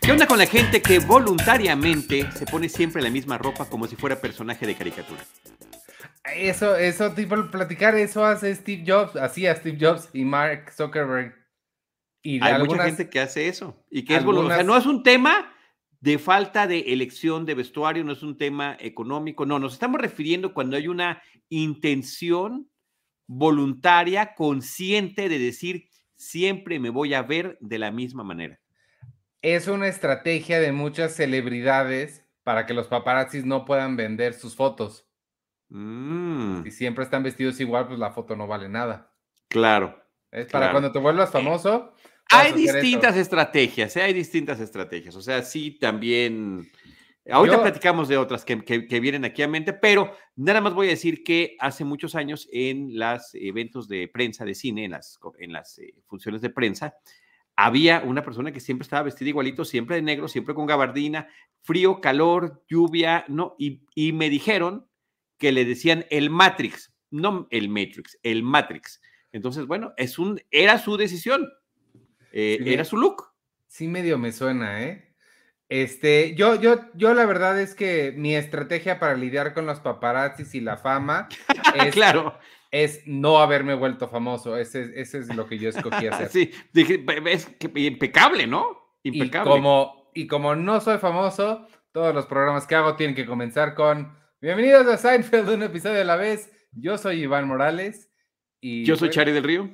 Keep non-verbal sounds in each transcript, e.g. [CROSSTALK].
¿Qué onda con la gente que voluntariamente se pone siempre la misma ropa como si fuera personaje de caricatura? Eso, eso, tipo, platicar eso hace Steve Jobs, hacía Steve Jobs y Mark Zuckerberg. Y Hay mucha gente que hace eso y que es voluntario. O sea, no es un tema de falta de elección de vestuario, no es un tema económico, no, nos estamos refiriendo cuando hay una intención voluntaria, consciente de decir, siempre me voy a ver de la misma manera es una estrategia de muchas celebridades para que los paparazzis no puedan vender sus fotos. Mm. Si siempre están vestidos igual, pues la foto no vale nada. Claro. Es para cuando te vuelvas eh, famoso. hay distintas estrategias, ¿eh? hay distintas estrategias. O sea, sí, también. Ahorita platicamos de otras que, vienen aquí a mente, pero nada más voy a decir que hace muchos años en los eventos de prensa de cine, en las, en las eh, funciones de prensa, había una persona que siempre estaba vestida igualito, siempre de negro, siempre con gabardina, frío, calor, lluvia, ¿no? Y, me dijeron que le decían el Matrix, no el Matrix, el Matrix. Entonces, bueno, es un, era su decisión, eh, era su look. Sí, medio me suena, ¿eh? Este, yo, yo, yo la verdad es que mi estrategia para lidiar con los paparazzis y la fama [LAUGHS] es, claro es no haberme vuelto famoso. Ese, ese es lo que yo escogí [LAUGHS] hacer. sí, dije, es impecable, ¿no? Impecable. Y como, y como no soy famoso, todos los programas que hago tienen que comenzar con Bienvenidos a Seinfeld, un episodio a la vez. Yo soy Iván Morales. Y yo soy pues, Chari del Río.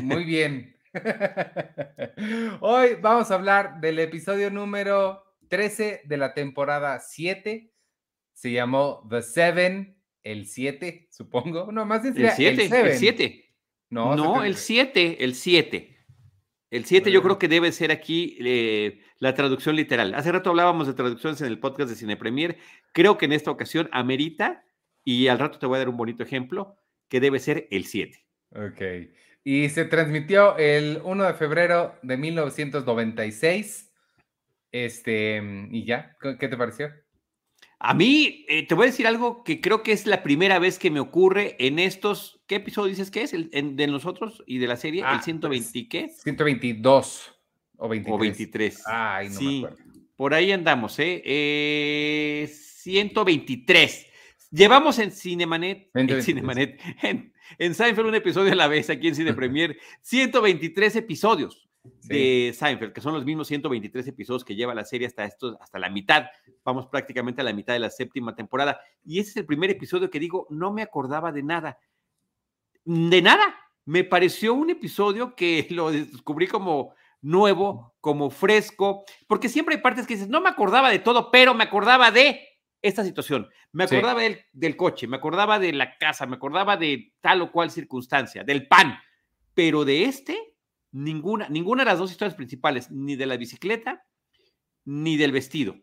Muy bien. [LAUGHS] Hoy vamos a hablar del episodio número 13 de la temporada 7. Se llamó The Seven el 7, supongo. No, más el 7. El 7. No, no el 7, el 7. El 7 yo creo que debe ser aquí eh, la traducción literal. Hace rato hablábamos de traducciones en el podcast de Cine Premier. Creo que en esta ocasión amerita, y al rato te voy a dar un bonito ejemplo, que debe ser el 7. Ok. Y se transmitió el 1 de febrero de 1996. Este, y ya, ¿qué te pareció? A mí, eh, te voy a decir algo que creo que es la primera vez que me ocurre en estos. ¿Qué episodio dices que es? El, de nosotros y de la serie, el 120, pues, ¿qué? 122 o 23. O 23. Ay, no me acuerdo. Por ahí andamos, ¿eh? eh 123. Llevamos en Cinemanet, en, Cinemanet [LAUGHS] en, en Seinfeld un episodio a la vez aquí en Cine [LAUGHS] Premier, 123 episodios de Seinfeld, que son los mismos 123 episodios que lleva la serie hasta, esto, hasta la mitad. Vamos prácticamente a la mitad de la séptima temporada. Y ese es el primer episodio que digo, no me acordaba de nada. De nada. Me pareció un episodio que [LAUGHS] lo descubrí como nuevo, como fresco, porque siempre hay partes que dices, no me acordaba de todo, pero me acordaba de esta situación. Me acordaba del, del coche, me acordaba de la casa, me acordaba de tal o cual circunstancia, del pan, pero de este ninguna, ninguna de las dos historias principales, ni de la bicicleta, ni del vestido,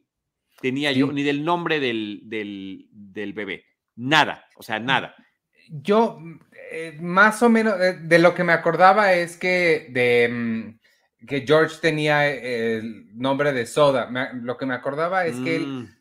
tenía yo, ni del nombre del, del, bebé. Nada, o sea, nada. Yo, eh, más o menos, eh, de lo que me acordaba es que de mm, que George tenía el nombre de Soda. lo que me acordaba es que mm.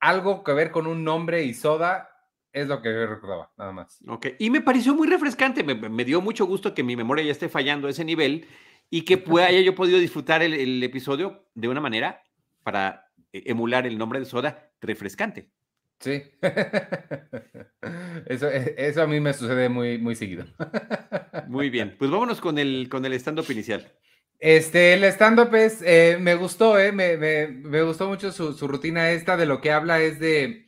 algo que ver con un nombre y Soda es lo que yo recordaba, nada más. Ok, y me pareció muy refrescante, me, dio mucho gusto que mi memoria ya esté fallando a ese nivel y que pueda, haya yo podido disfrutar el, episodio de una manera para e, emular el nombre de Soda refrescante. Sí, [LAUGHS] eso, e, eso a mí me sucede muy, muy seguido. Muy bien, pues vámonos con el, con el stand-up inicial. Este, el stand-up es, eh, me gustó, eh, me, me, gustó mucho su, su, rutina esta, de lo que habla es de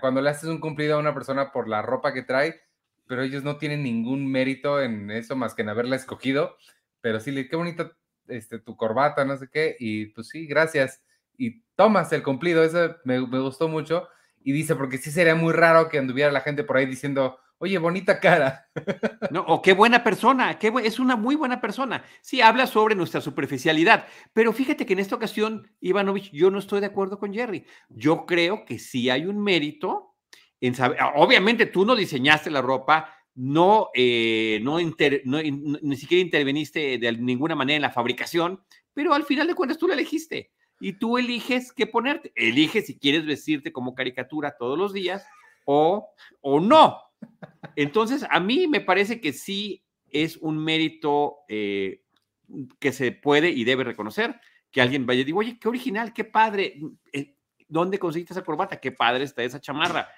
cuando le haces un cumplido a una persona por la ropa que trae, pero ellos no tienen ningún mérito en eso más que en haberla escogido, pero sí, qué bonita este, tu corbata, no sé qué, y pues sí, gracias. Y tomas el cumplido, eso me, me gustó mucho. Y dice, porque sí sería muy raro que anduviera la gente por ahí diciendo, Oye, bonita cara. No, o qué buena persona, qué es una muy buena persona. Sí, habla sobre nuestra superficialidad, pero fíjate que en esta ocasión, Ivanovich, yo no estoy de acuerdo con Jerry. Yo creo que sí hay un mérito en saber, obviamente tú no diseñaste la ropa, no, eh, no, ni siquiera interveniste de ninguna manera en la fabricación, pero al final de cuentas tú la elegiste y tú eliges qué ponerte. Eliges si quieres vestirte como caricatura todos los días o, o no. Entonces, a mí me parece que sí es un mérito eh, que se puede y debe reconocer. Que alguien vaya y diga, oye, qué original, qué padre. Eh, ¿Dónde conseguiste esa corbata? Qué padre está esa chamarra.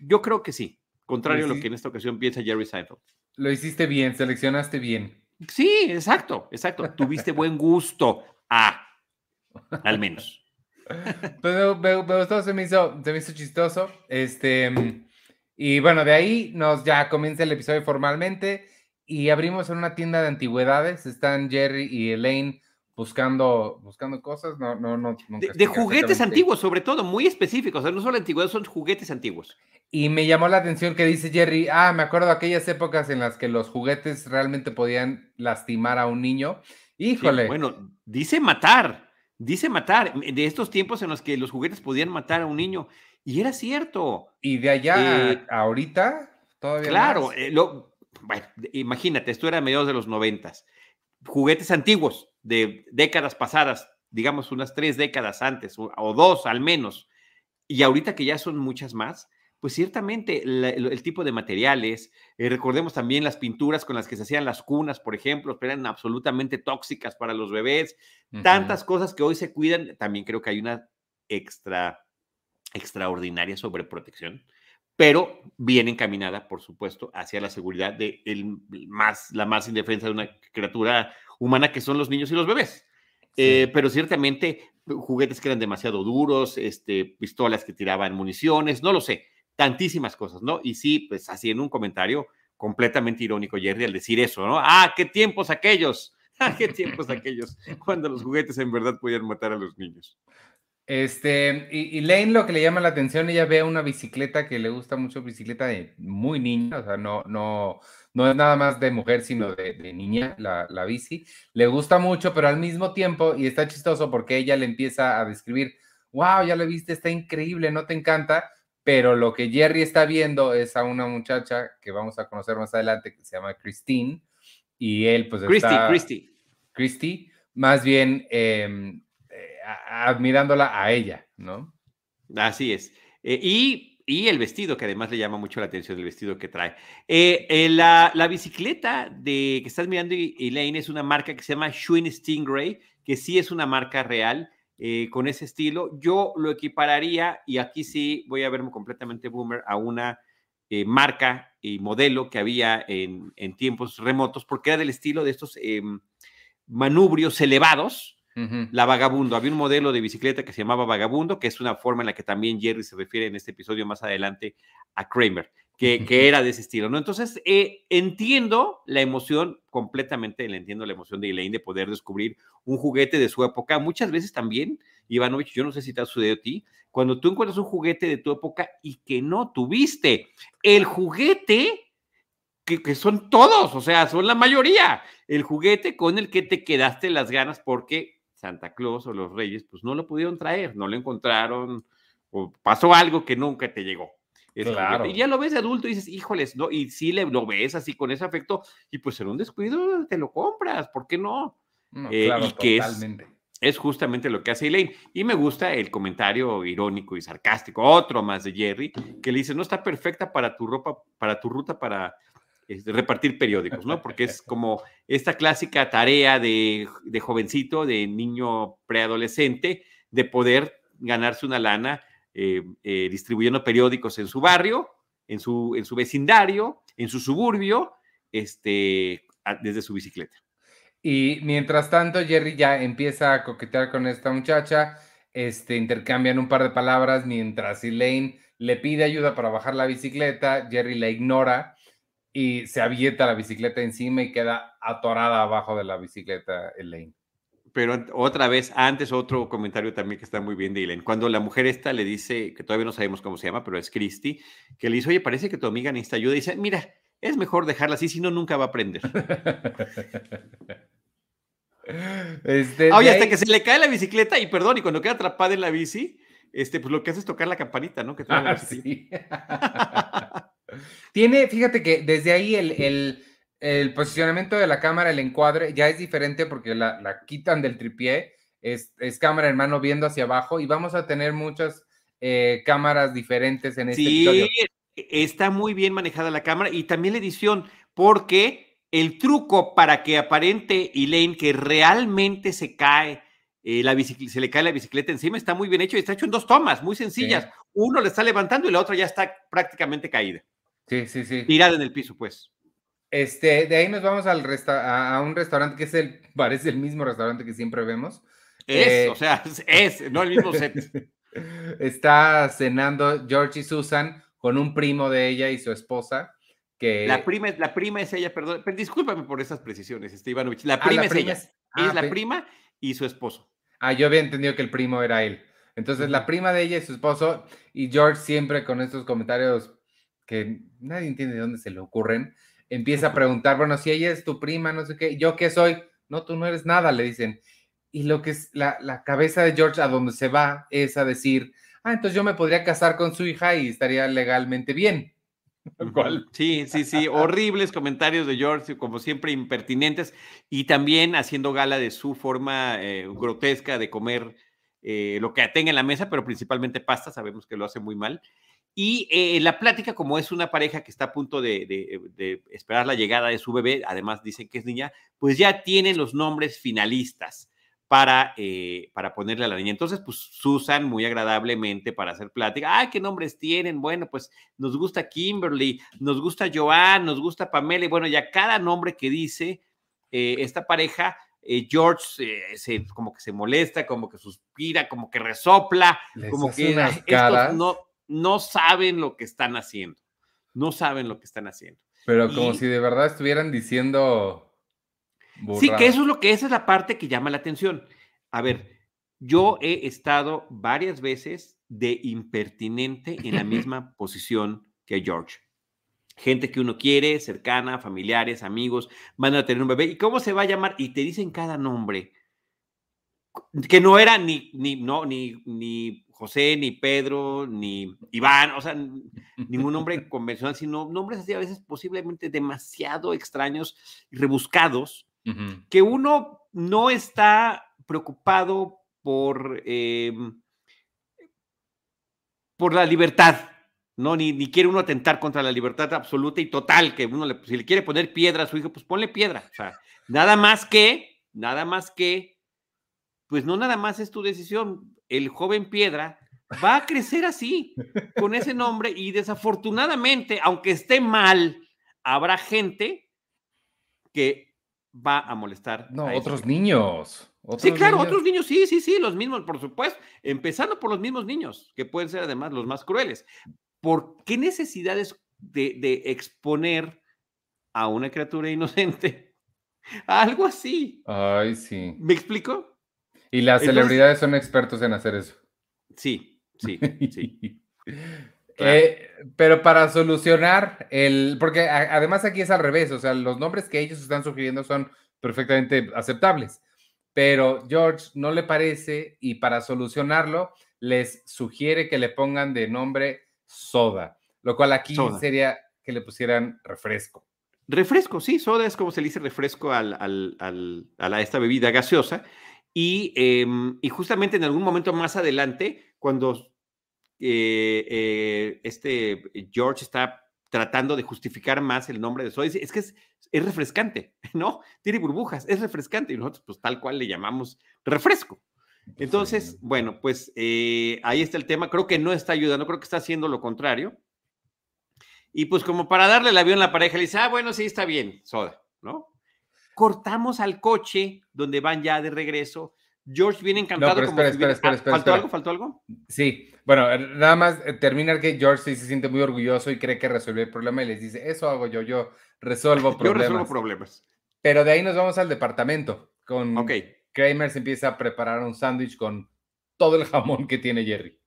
Yo creo que sí, contrario a lo que en esta ocasión piensa Jerry Seinfeld. Lo hiciste bien, seleccionaste bien. Sí, exacto, exacto. Tuviste buen gusto. Ah, al menos. [LAUGHS] Pues me, gustó, se me, hizo, se me hizo chistoso. Este, y bueno, de ahí nos ya comienza el episodio formalmente y abrimos en una tienda de antigüedades. Están Jerry y Elaine buscando, buscando cosas. No, no, no. De, juguetes antiguos, sobre todo, muy específicos. O sea, no solo antigüedades, son juguetes antiguos. Y me llamó la atención que dice Jerry, ah, me acuerdo de aquellas épocas en las que los juguetes realmente podían lastimar a un niño. Híjole. bueno, dice matar, dice matar, de estos tiempos en los que los juguetes podían matar a un niño. Y era cierto. Y de allá eh, ahorita, todavía. Claro, eh, lo, bueno, imagínate, esto era a mediados de los noventas. Juguetes antiguos de décadas pasadas, digamos unas tres décadas antes, o dos al menos, y ahorita que ya son muchas más, pues ciertamente el, tipo de materiales, eh, recordemos también las pinturas con las que se hacían las cunas, por ejemplo, eran absolutamente tóxicas para los bebés, tantas cosas que hoy se cuidan, también creo que hay una extra, extraordinaria sobreprotección, pero bien encaminada, por supuesto, hacia la seguridad de el más, la más indefensa de una criatura humana que son los niños y los bebés. Eh, pero ciertamente juguetes que eran demasiado duros, este, pistolas que tiraban municiones, no lo sé tantísimas cosas, ¿no? Y sí, pues así en un comentario completamente irónico, Jerry, al decir eso, ¿no? Ah, qué tiempos aquellos, [LAUGHS] ah, qué tiempos aquellos, cuando los juguetes en verdad podían matar a los niños. Este, y, Lane lo que le llama la atención, ella ve una bicicleta que le gusta mucho, bicicleta de muy niña, o sea, no, no, no es nada más de mujer, sino de, de niña, la, la, bici. Le gusta mucho, pero al mismo tiempo, y está chistoso porque ella le empieza a describir, wow, ya lo viste, está increíble, ¿no te encanta? pero lo que Jerry está viendo es a una muchacha que vamos a conocer más adelante que se llama Christine y él pues Christy, Christy. Christy, más bien em, eh, admirándola a ella, ¿no? Así es. Eh, y, el vestido, que además le llama mucho la atención el vestido que trae. Eh, la, la, bicicleta de que estás mirando, Elaine, es una marca que se llama Schwinn Stingray, que sí es una marca real eh, con ese estilo. Yo lo equipararía, y aquí sí voy a verme completamente boomer, a una eh, marca y modelo que había en, tiempos remotos, porque era del estilo de estos em, manubrios elevados. La Vagabundo, había un modelo de bicicleta que se llamaba Vagabundo, que es una forma en la que también Jerry se refiere en este episodio más adelante a Kramer que, era de ese estilo, ¿no? Entonces, eh, entiendo la emoción, completamente le entiendo la emoción de Elaine de poder descubrir un juguete de su época. Muchas veces también, Ivanovich, yo no sé si te ha sucedido a ti, cuando tú encuentras un juguete de tu época y que no tuviste, el juguete, que, que son todos, o sea, son la mayoría, el juguete con el que te quedaste las ganas porque Santa Claus o los Reyes, pues no lo pudieron traer, no lo encontraron, o pasó algo que nunca te llegó. Claro. Y ya lo ves de adulto y dices, híjoles, ¿no? Y sí le, lo ves así con ese afecto, y pues en un descuido te lo compras, ¿por qué no? Eh, claro, totalmente. Es, justamente lo que hace Elaine. Y me gusta el comentario irónico y sarcástico, otro más de Jerry, que le dice, no está perfecta para tu ropa, para tu ruta para este, repartir periódicos, ¿no? Porque es [LAUGHS] como esta clásica tarea de, de jovencito, de niño preadolescente, de poder ganarse una lana eh, eh, distribuyendo periódicos en su barrio, en su, en su vecindario, en su suburbio, este, desde su bicicleta. Y mientras tanto, Jerry ya empieza a coquetear con esta muchacha, este, intercambian un par de palabras mientras Elaine le pide ayuda para bajar la bicicleta, Jerry la ignora y se avienta la bicicleta encima y queda atorada abajo de la bicicleta Elaine pero otra vez, antes otro comentario también que está muy bien de Elaine. Cuando la mujer esta le dice, que todavía no sabemos cómo se llama, pero es Christy, que le dice, oye, parece que tu amiga necesita ayuda. Y dice, mira, es mejor dejarla así, si no, nunca va a aprender. [LAUGHS] Este, oye, hasta que se le cae la bicicleta y perdón, y cuando queda atrapada en la bici, este, pues lo que hace es tocar la campanita, ¿no? Que ah, [LAUGHS] Tiene, fíjate que desde ahí el el posicionamiento de la cámara, el encuadre, ya es diferente porque la, quitan del tripié, es, cámara en mano viendo hacia abajo y vamos a tener muchas eh, cámaras diferentes en este sí, está muy bien manejada la cámara y también la edición, porque el truco para que aparente Elaine que realmente se cae, eh, la se le cae la bicicleta encima, está muy bien hecho y está hecho en dos tomas, muy sencillas. Uno le está levantando y la otra ya está prácticamente caída. Sí, sí, sí. Tirada en el piso, pues. Este, de ahí nos vamos al a, un restaurante que es el, [LAUGHS] parece el mismo restaurante que siempre vemos. Es, eh, o sea, [LAUGHS] es, no el mismo set. [LAUGHS] Está cenando George y Susan con un primo de ella y su esposa. Que... La, prima, la prima es ella, perdón, discúlpame por esas precisiones, este La prima, es ella. Es, la ah, prima y su esposo. Ah, yo había entendido que el primo era él. Entonces, la prima de ella y su esposo, y George siempre con estos comentarios que nadie entiende de dónde se le ocurren, empieza a preguntar, bueno, si ella es tu prima, no sé qué, ¿yo qué soy? No, tú no eres nada, le dicen. Y lo que es la, la cabeza de George a donde se va es a decir, ah, entonces yo me podría casar con su hija y estaría legalmente bien. [LAUGHS] Sí, sí, sí, horribles comentarios de George, como siempre impertinentes, y también haciendo gala de su forma eh, grotesca de comer eh, lo que tenga en la mesa, pero principalmente pasta, sabemos que lo hace muy mal. Y eh, la plática, como es una pareja que está a punto de, esperar la llegada de su bebé, además dicen que es niña, pues ya tienen los nombres finalistas para, eh, para ponerle a la niña. Entonces, pues Susan muy agradablemente para hacer plática. ¡Ay, qué nombres tienen! Bueno, pues nos gusta Kimberly, nos gusta Joan, nos gusta Pamela. Y bueno, ya cada nombre que dice eh, esta pareja, George se, como que se molesta, como que suspira, como que resopla, como que estos no no saben lo que están haciendo. No saben lo que están haciendo. Pero como si de verdad estuvieran diciendo. Sí, que eso es lo que esa es la parte que llama la atención. A ver, yo he estado varias veces de impertinente en la [LAUGHS] misma posición que George. Gente que uno quiere, cercana, familiares, amigos, van a tener un bebé. ¿Y cómo se va a llamar? Y te dicen cada nombre que no era ni, ni, no, ni, ni José, ni Pedro, ni Iván, o sea, ningún nombre [LAUGHS] convencional, sino nombres así a veces posiblemente demasiado extraños y rebuscados, que uno no está preocupado por, em, por la libertad, ¿no? Ni, ni, quiere uno atentar contra la libertad absoluta y total, que uno le, si le quiere poner piedra a su hijo, pues ponle piedra. O sea, nada más que, nada más que pues no nada más es tu decisión. El joven piedra va a crecer así, con ese nombre, y desafortunadamente, aunque esté mal, habrá gente que va a molestar. No, otros niños. sí, claro, otros niños, sí, sí, sí, los mismos, por supuesto, empezando por los mismos niños, que pueden ser además los más crueles. ¿Por qué necesidades de, de exponer a una criatura inocente a [LAUGHS] algo así? Ay, sí. ¿Me explico? Y las celebridades son expertos en hacer eso. Sí, sí, sí. [LAUGHS] Eh, pero para solucionar el, porque además aquí es al revés, o sea, los nombres que ellos están sugiriendo son perfectamente aceptables, pero George no le parece y para solucionarlo les sugiere que le pongan de nombre soda, lo cual aquí sería que le pusieran refresco. Refresco, sí, soda es como se le dice refresco al, a esta bebida gaseosa. Em, y, justamente en algún momento más adelante, cuando eh, eh, este George está tratando de justificar más el nombre de Soy, es que es, refrescante, [LAUGHS] ¿no? Tiene burbujas, es refrescante y nosotros pues tal cual le llamamos refresco. Entonces, bueno, pues eh, ahí está el tema. Creo que no está ayudando, creo que está haciendo lo contrario. Y pues como para darle el avión a la pareja, le dice, ah, bueno, sí, está bien, soda, ¿no? Cortamos al coche donde van ya de regreso. George viene encantado. No, espera, espera, espera, espera, ¿Faltó algo? ¿Faltó algo? Sí, bueno, eh, nada más eh, terminar que George sí se siente muy orgulloso y cree que resolvió el problema y les dice, eso hago yo, yo resuelvo problemas. [LAUGHS] Yo resuelvo problemas. Pero de ahí nos vamos al departamento. Con okay. Kramer se empieza a preparar un sándwich con todo el jamón que tiene Jerry.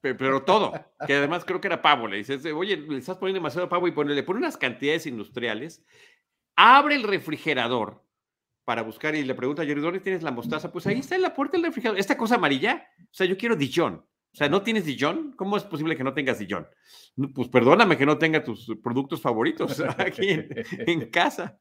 Pero, todo, que además creo que era pavo. Le dices, oye, le estás poniendo demasiado pavo y le pone unas cantidades industriales abre el refrigerador para buscar y le pregunta a Jerry, ¿dónde tienes la mostaza? Pues ahí está en la puerta del refrigerador. Esta cosa amarilla, o sea, yo quiero Dijon. O sea, ¿no tienes Dijon? ¿Cómo es posible que no tengas Dijon? Pues perdóname que no tenga tus productos favoritos [LAUGHS] aquí en, casa.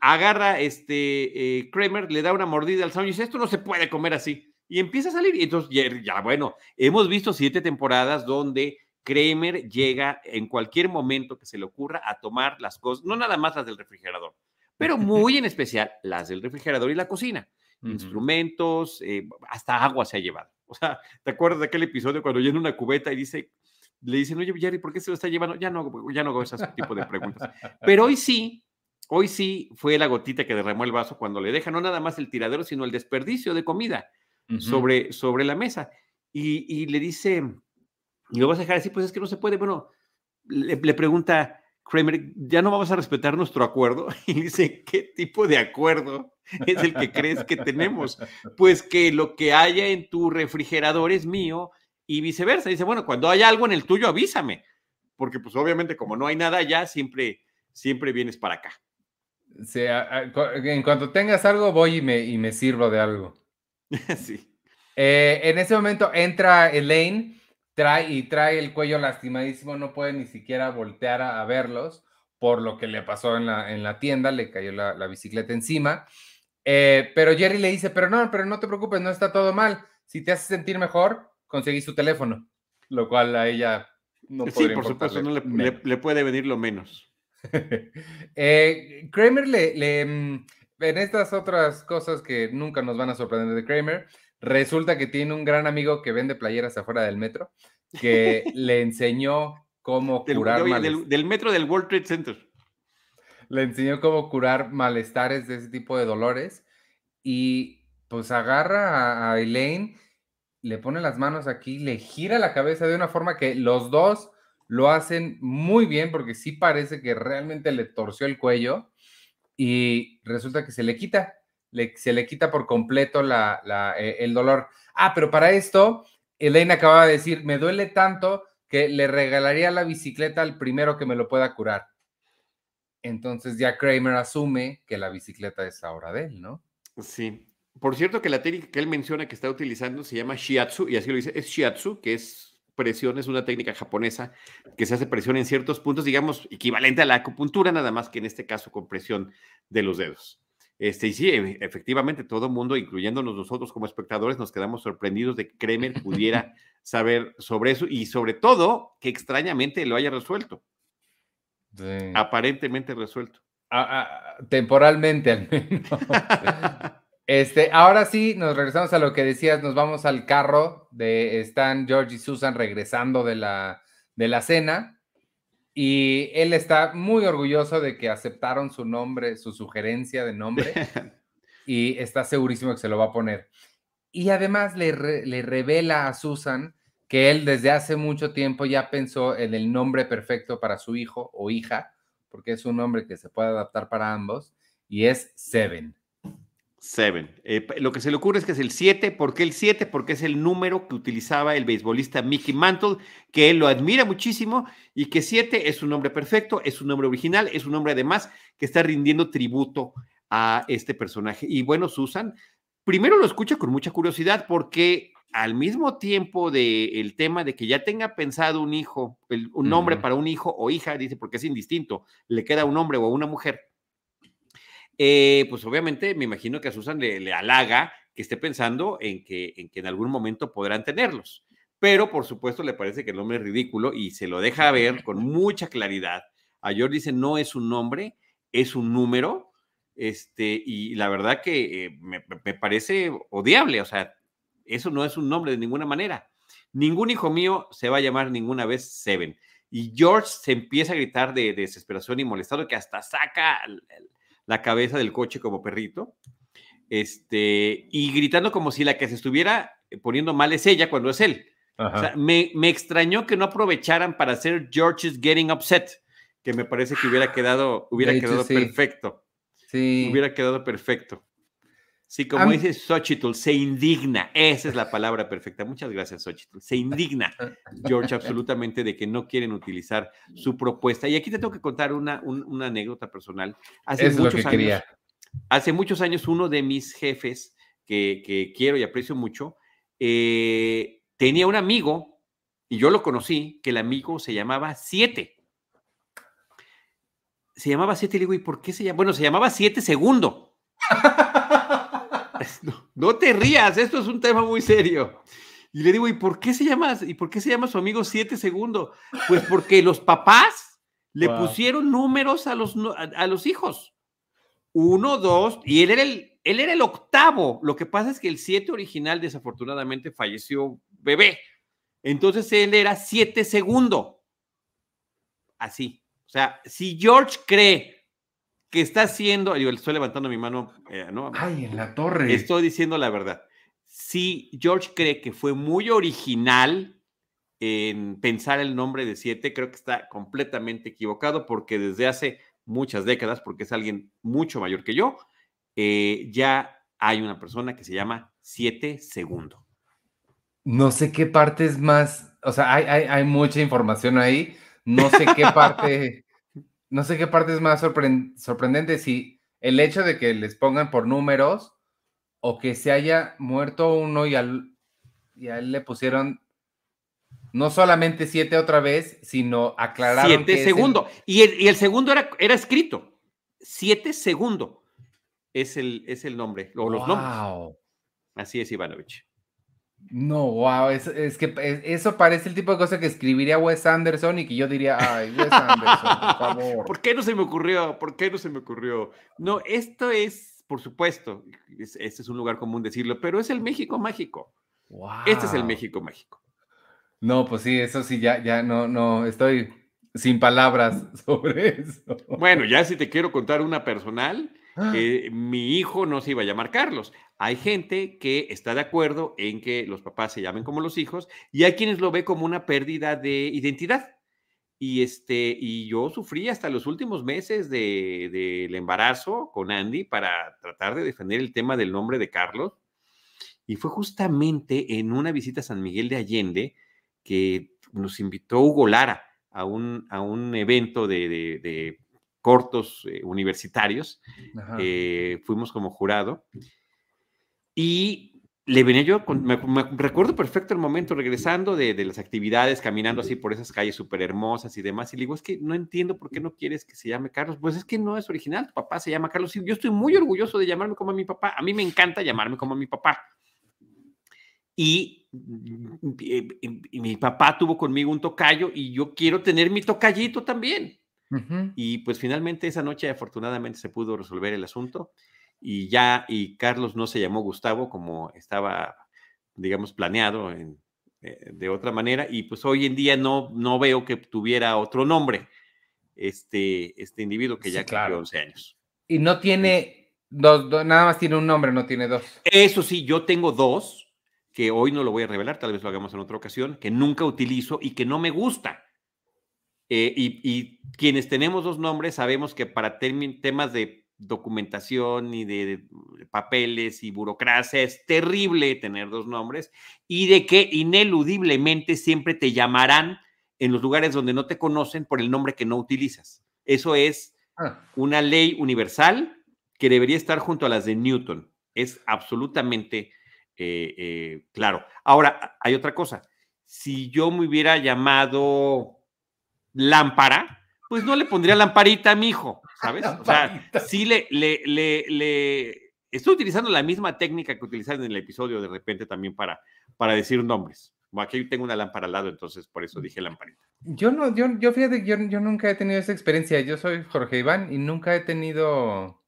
Agarra este eh, Kramer, le da una mordida al sándwich y dice, esto no se puede comer así. Y empieza a salir. Y entonces, ya, bueno, hemos visto siete temporadas donde Kramer llega en cualquier momento que se le ocurra a tomar las cosas, no nada más las del refrigerador, pero muy [LAUGHS] en especial las del refrigerador y la cocina. Instrumentos, eh, hasta agua se ha llevado. O sea, ¿te acuerdas de aquel episodio cuando llena una cubeta y dice, le dicen, oye, Jerry, ¿por qué se lo está llevando? Ya no, ya no hago ese tipo de preguntas. Pero hoy sí, hoy sí fue la gotita que derramó el vaso cuando le deja no nada más el tiradero, sino el desperdicio de comida sobre, sobre la mesa. Y, y le dice, y lo vas a dejar así, pues es que no se puede. Bueno, le, pregunta Kramer, ¿ya no vamos a respetar nuestro acuerdo? [LAUGHS] Y dice, ¿qué tipo de acuerdo es el que crees que tenemos? Pues que lo que haya en tu refrigerador es mío y viceversa. Dice, bueno, cuando haya algo en el tuyo, avísame. Porque pues obviamente como no hay nada allá, siempre, siempre vienes para acá. Sí, en cuanto tengas algo, voy y me, y me sirvo de algo. [LAUGHS] sí. Eh, en ese momento entra Elaine trae y trae el cuello lastimadísimo, no puede ni siquiera voltear a, verlos por lo que le pasó en la, en la tienda, le cayó la, bicicleta encima. Eh, pero Jerry le dice, pero no, pero no te preocupes, no está todo mal. Si te hace sentir mejor, conseguí su teléfono, lo cual a ella no Sí, por supuesto, no le, puede venir lo menos. [LAUGHS] eh, Kramer le, le, mm, en estas otras cosas que nunca nos van a sorprender de Kramer, Resulta que tiene un gran amigo que vende playeras afuera del metro, que [LAUGHS] le enseñó cómo curar del, del, metro del World Trade Center. Le enseñó cómo curar malestares de ese tipo de dolores y pues agarra a, Elaine, le pone las manos aquí, le gira la cabeza de una forma que los dos lo hacen muy bien porque sí parece que realmente le torció el cuello y resulta que se le quita se le quita por completo eh, el dolor. Ah, pero para esto, Elaine acaba de decir, me duele tanto que le regalaría la bicicleta al primero que me lo pueda curar. Entonces ya Kramer asume que la bicicleta es ahora de él, ¿no? Sí. Por cierto que la técnica que él menciona que está utilizando se llama shiatsu, y así lo dice, es shiatsu, que es presión, es una técnica japonesa que se hace presión en ciertos puntos, digamos, equivalente a la acupuntura, nada más que en este caso con presión de los dedos. Este, y sí, e, efectivamente, todo el mundo, incluyéndonos nosotros como espectadores, nos quedamos sorprendidos de que Kremer [LAUGHS] pudiera saber sobre eso y sobre todo que extrañamente lo haya resuelto. Aparentemente resuelto. temporalmente al menos. [LAUGHS] este, ahora sí, nos regresamos a lo que decías, nos vamos al carro de Stan, George y Susan regresando de la, de la cena. Y él está muy orgulloso de que aceptaron su nombre, su sugerencia de nombre, [LAUGHS] y está segurísimo que se lo va a poner. Y además le, le revela a Susan que él desde hace mucho tiempo ya pensó en el nombre perfecto para su hijo o hija, porque es un nombre que se puede adaptar para ambos, y es Seven. Seven. Eh, lo que se le ocurre es que es el 7. ¿Por qué el 7? Porque es el número que utilizaba el beisbolista Mickey Mantle, que él lo admira muchísimo y que 7 es un nombre perfecto, es un nombre original, es un nombre además que está rindiendo tributo a este personaje. Y bueno, Susan, primero lo escucha con mucha curiosidad porque al mismo tiempo del tema de que ya tenga pensado un hijo, un nombre para un hijo o hija, dice, porque es indistinto, le queda un hombre o una mujer eh, pues obviamente me imagino que a Susan le, halaga que esté pensando en que, en que en algún momento podrán tenerlos. Pero por supuesto le parece que el nombre es ridículo y se lo deja ver con [LAUGHS] mucha claridad. A George dice, no es un nombre, es un número. Este, y la verdad que eh, me, parece odiable, o sea, eso no es un nombre de ninguna manera. Ningún hijo mío se va a llamar ninguna vez Seven. Y George se empieza a gritar de, desesperación y molestado que hasta saca la cabeza del coche como perrito, este, y gritando como si la que se estuviera poniendo mal es ella cuando es él. O sea, me, extrañó que no aprovecharan para hacer George's Getting Upset, que me parece que hubiera quedado, hubiera quedado perfecto. Sí. Hubiera quedado perfecto. Sí, como dice Xochitl, se indigna. Esa es la palabra perfecta. Muchas gracias, Xochitl. Se indigna George [LAUGHS] absolutamente de que no quieren utilizar su propuesta. Y aquí te tengo que contar una, una anécdota personal. Hace muchos años, Hace muchos años, uno de mis jefes, que, quiero y aprecio mucho, eh, tenía un amigo, y yo lo conocí, que el amigo se llamaba Siete. Se llamaba Siete, y le digo, ¿y por qué se llama? Bueno, se llamaba Siete Segundo. [LAUGHS] [LAUGHS] No, te rías, esto es un tema muy serio. Y le digo, ¿y por qué se llama, y por qué se llama su amigo Siete Segundo? Pues porque los papás le pusieron números a los, a, los hijos. uno, dos, y él era el, él era el octavo. Lo que pasa es que el siete original desafortunadamente falleció bebé. Entonces él era siete segundo. Así. O sea, si George cree que está haciendo, yo estoy levantando mi mano, eh, ¿no? Ay, en la torre. Estoy diciendo la verdad. Si George cree que fue muy original en pensar el nombre de siete, creo que está completamente equivocado porque desde hace muchas décadas, porque es alguien mucho mayor que yo, eh, ya hay una persona que se llama siete segundo. No sé qué parte es más, o sea, hay, hay, hay mucha información ahí, no sé qué [LAUGHS] parte, no sé qué parte es más sorprendente, si el hecho de que les pongan por números o que se haya muerto uno y, al, y a él le pusieron no solamente siete otra vez, sino aclarar. Siete segundo. Y, el, y, el, segundo era, era escrito. Siete segundo es el, es el nombre, o los nombres. Así es, Ivanovich. No, wow, es, es, que eso parece el tipo de cosa que escribiría Wes Anderson y que yo diría, ay, Wes [LAUGHS] Anderson, por favor. ¿Por qué no se me ocurrió? ¿Por qué no se me ocurrió? No, esto es por supuesto, este es un lugar común decirlo, pero es el México mágico. Este es el México mágico. No, pues sí, eso sí, ya, ya no, no, estoy sin palabras [LAUGHS] sobre eso. Bueno, ya si te quiero contar una personal. Eh, mi hijo no se iba a llamar Carlos. Hay gente que está de acuerdo en que los papás se llamen como los hijos y hay quienes lo ve como una pérdida de identidad. Y, este, y yo sufrí hasta los últimos meses del de, embarazo con Andy para tratar de defender el tema del nombre de Carlos. Y fue justamente en una visita a San Miguel de Allende que nos invitó Hugo Lara a un, a un evento de, cortos eh, universitarios. Eh, fuimos como jurado. Y le venía yo, me, recuerdo perfecto el momento regresando de, las actividades, caminando así por esas calles súper hermosas y demás, y le digo, es que no entiendo por qué no quieres que se llame Carlos. Pues es que no es original, tu papá se llama Carlos. Y yo estoy muy orgulloso de llamarme como a mi papá. A mí me encanta llamarme como a mi papá. Y, mi papá tuvo conmigo un tocayo y yo quiero tener mi tocayito también. Y pues finalmente esa noche afortunadamente se pudo resolver el asunto y ya, y Carlos no se llamó Gustavo como estaba, digamos, planeado en, eh, de otra manera, y pues hoy en día no, no veo que tuviera otro nombre este, este individuo que ya cumplió claro. 11 años. Y no tiene dos, nada más tiene un nombre, no tiene dos. Eso sí, yo tengo dos, que hoy no lo voy a revelar, tal vez lo hagamos en otra ocasión, que nunca utilizo y que no me gusta. Eh, y, y, quienes tenemos dos nombres sabemos que para temas de documentación y de, papeles y burocracia, es terrible tener dos nombres y de que ineludiblemente siempre te llamarán en los lugares donde no te conocen por el nombre que no utilizas. Eso es ah. una ley universal que debería estar junto a las de Newton. Es absolutamente eh, eh, claro. Ahora, hay otra cosa. Si yo me hubiera llamado lámpara, pues no le pondría lamparita a mi hijo, [LAUGHS] ¿sabes? O sea, sí le, le, le, estoy utilizando la misma técnica que utilizaron en el episodio de repente también para, para decir nombres. aquí tengo una lámpara al lado, entonces por eso dije lamparita. Yo no, yo, yo fíjate, yo, yo nunca he tenido esa experiencia. Yo soy Jorge Iván y nunca he tenido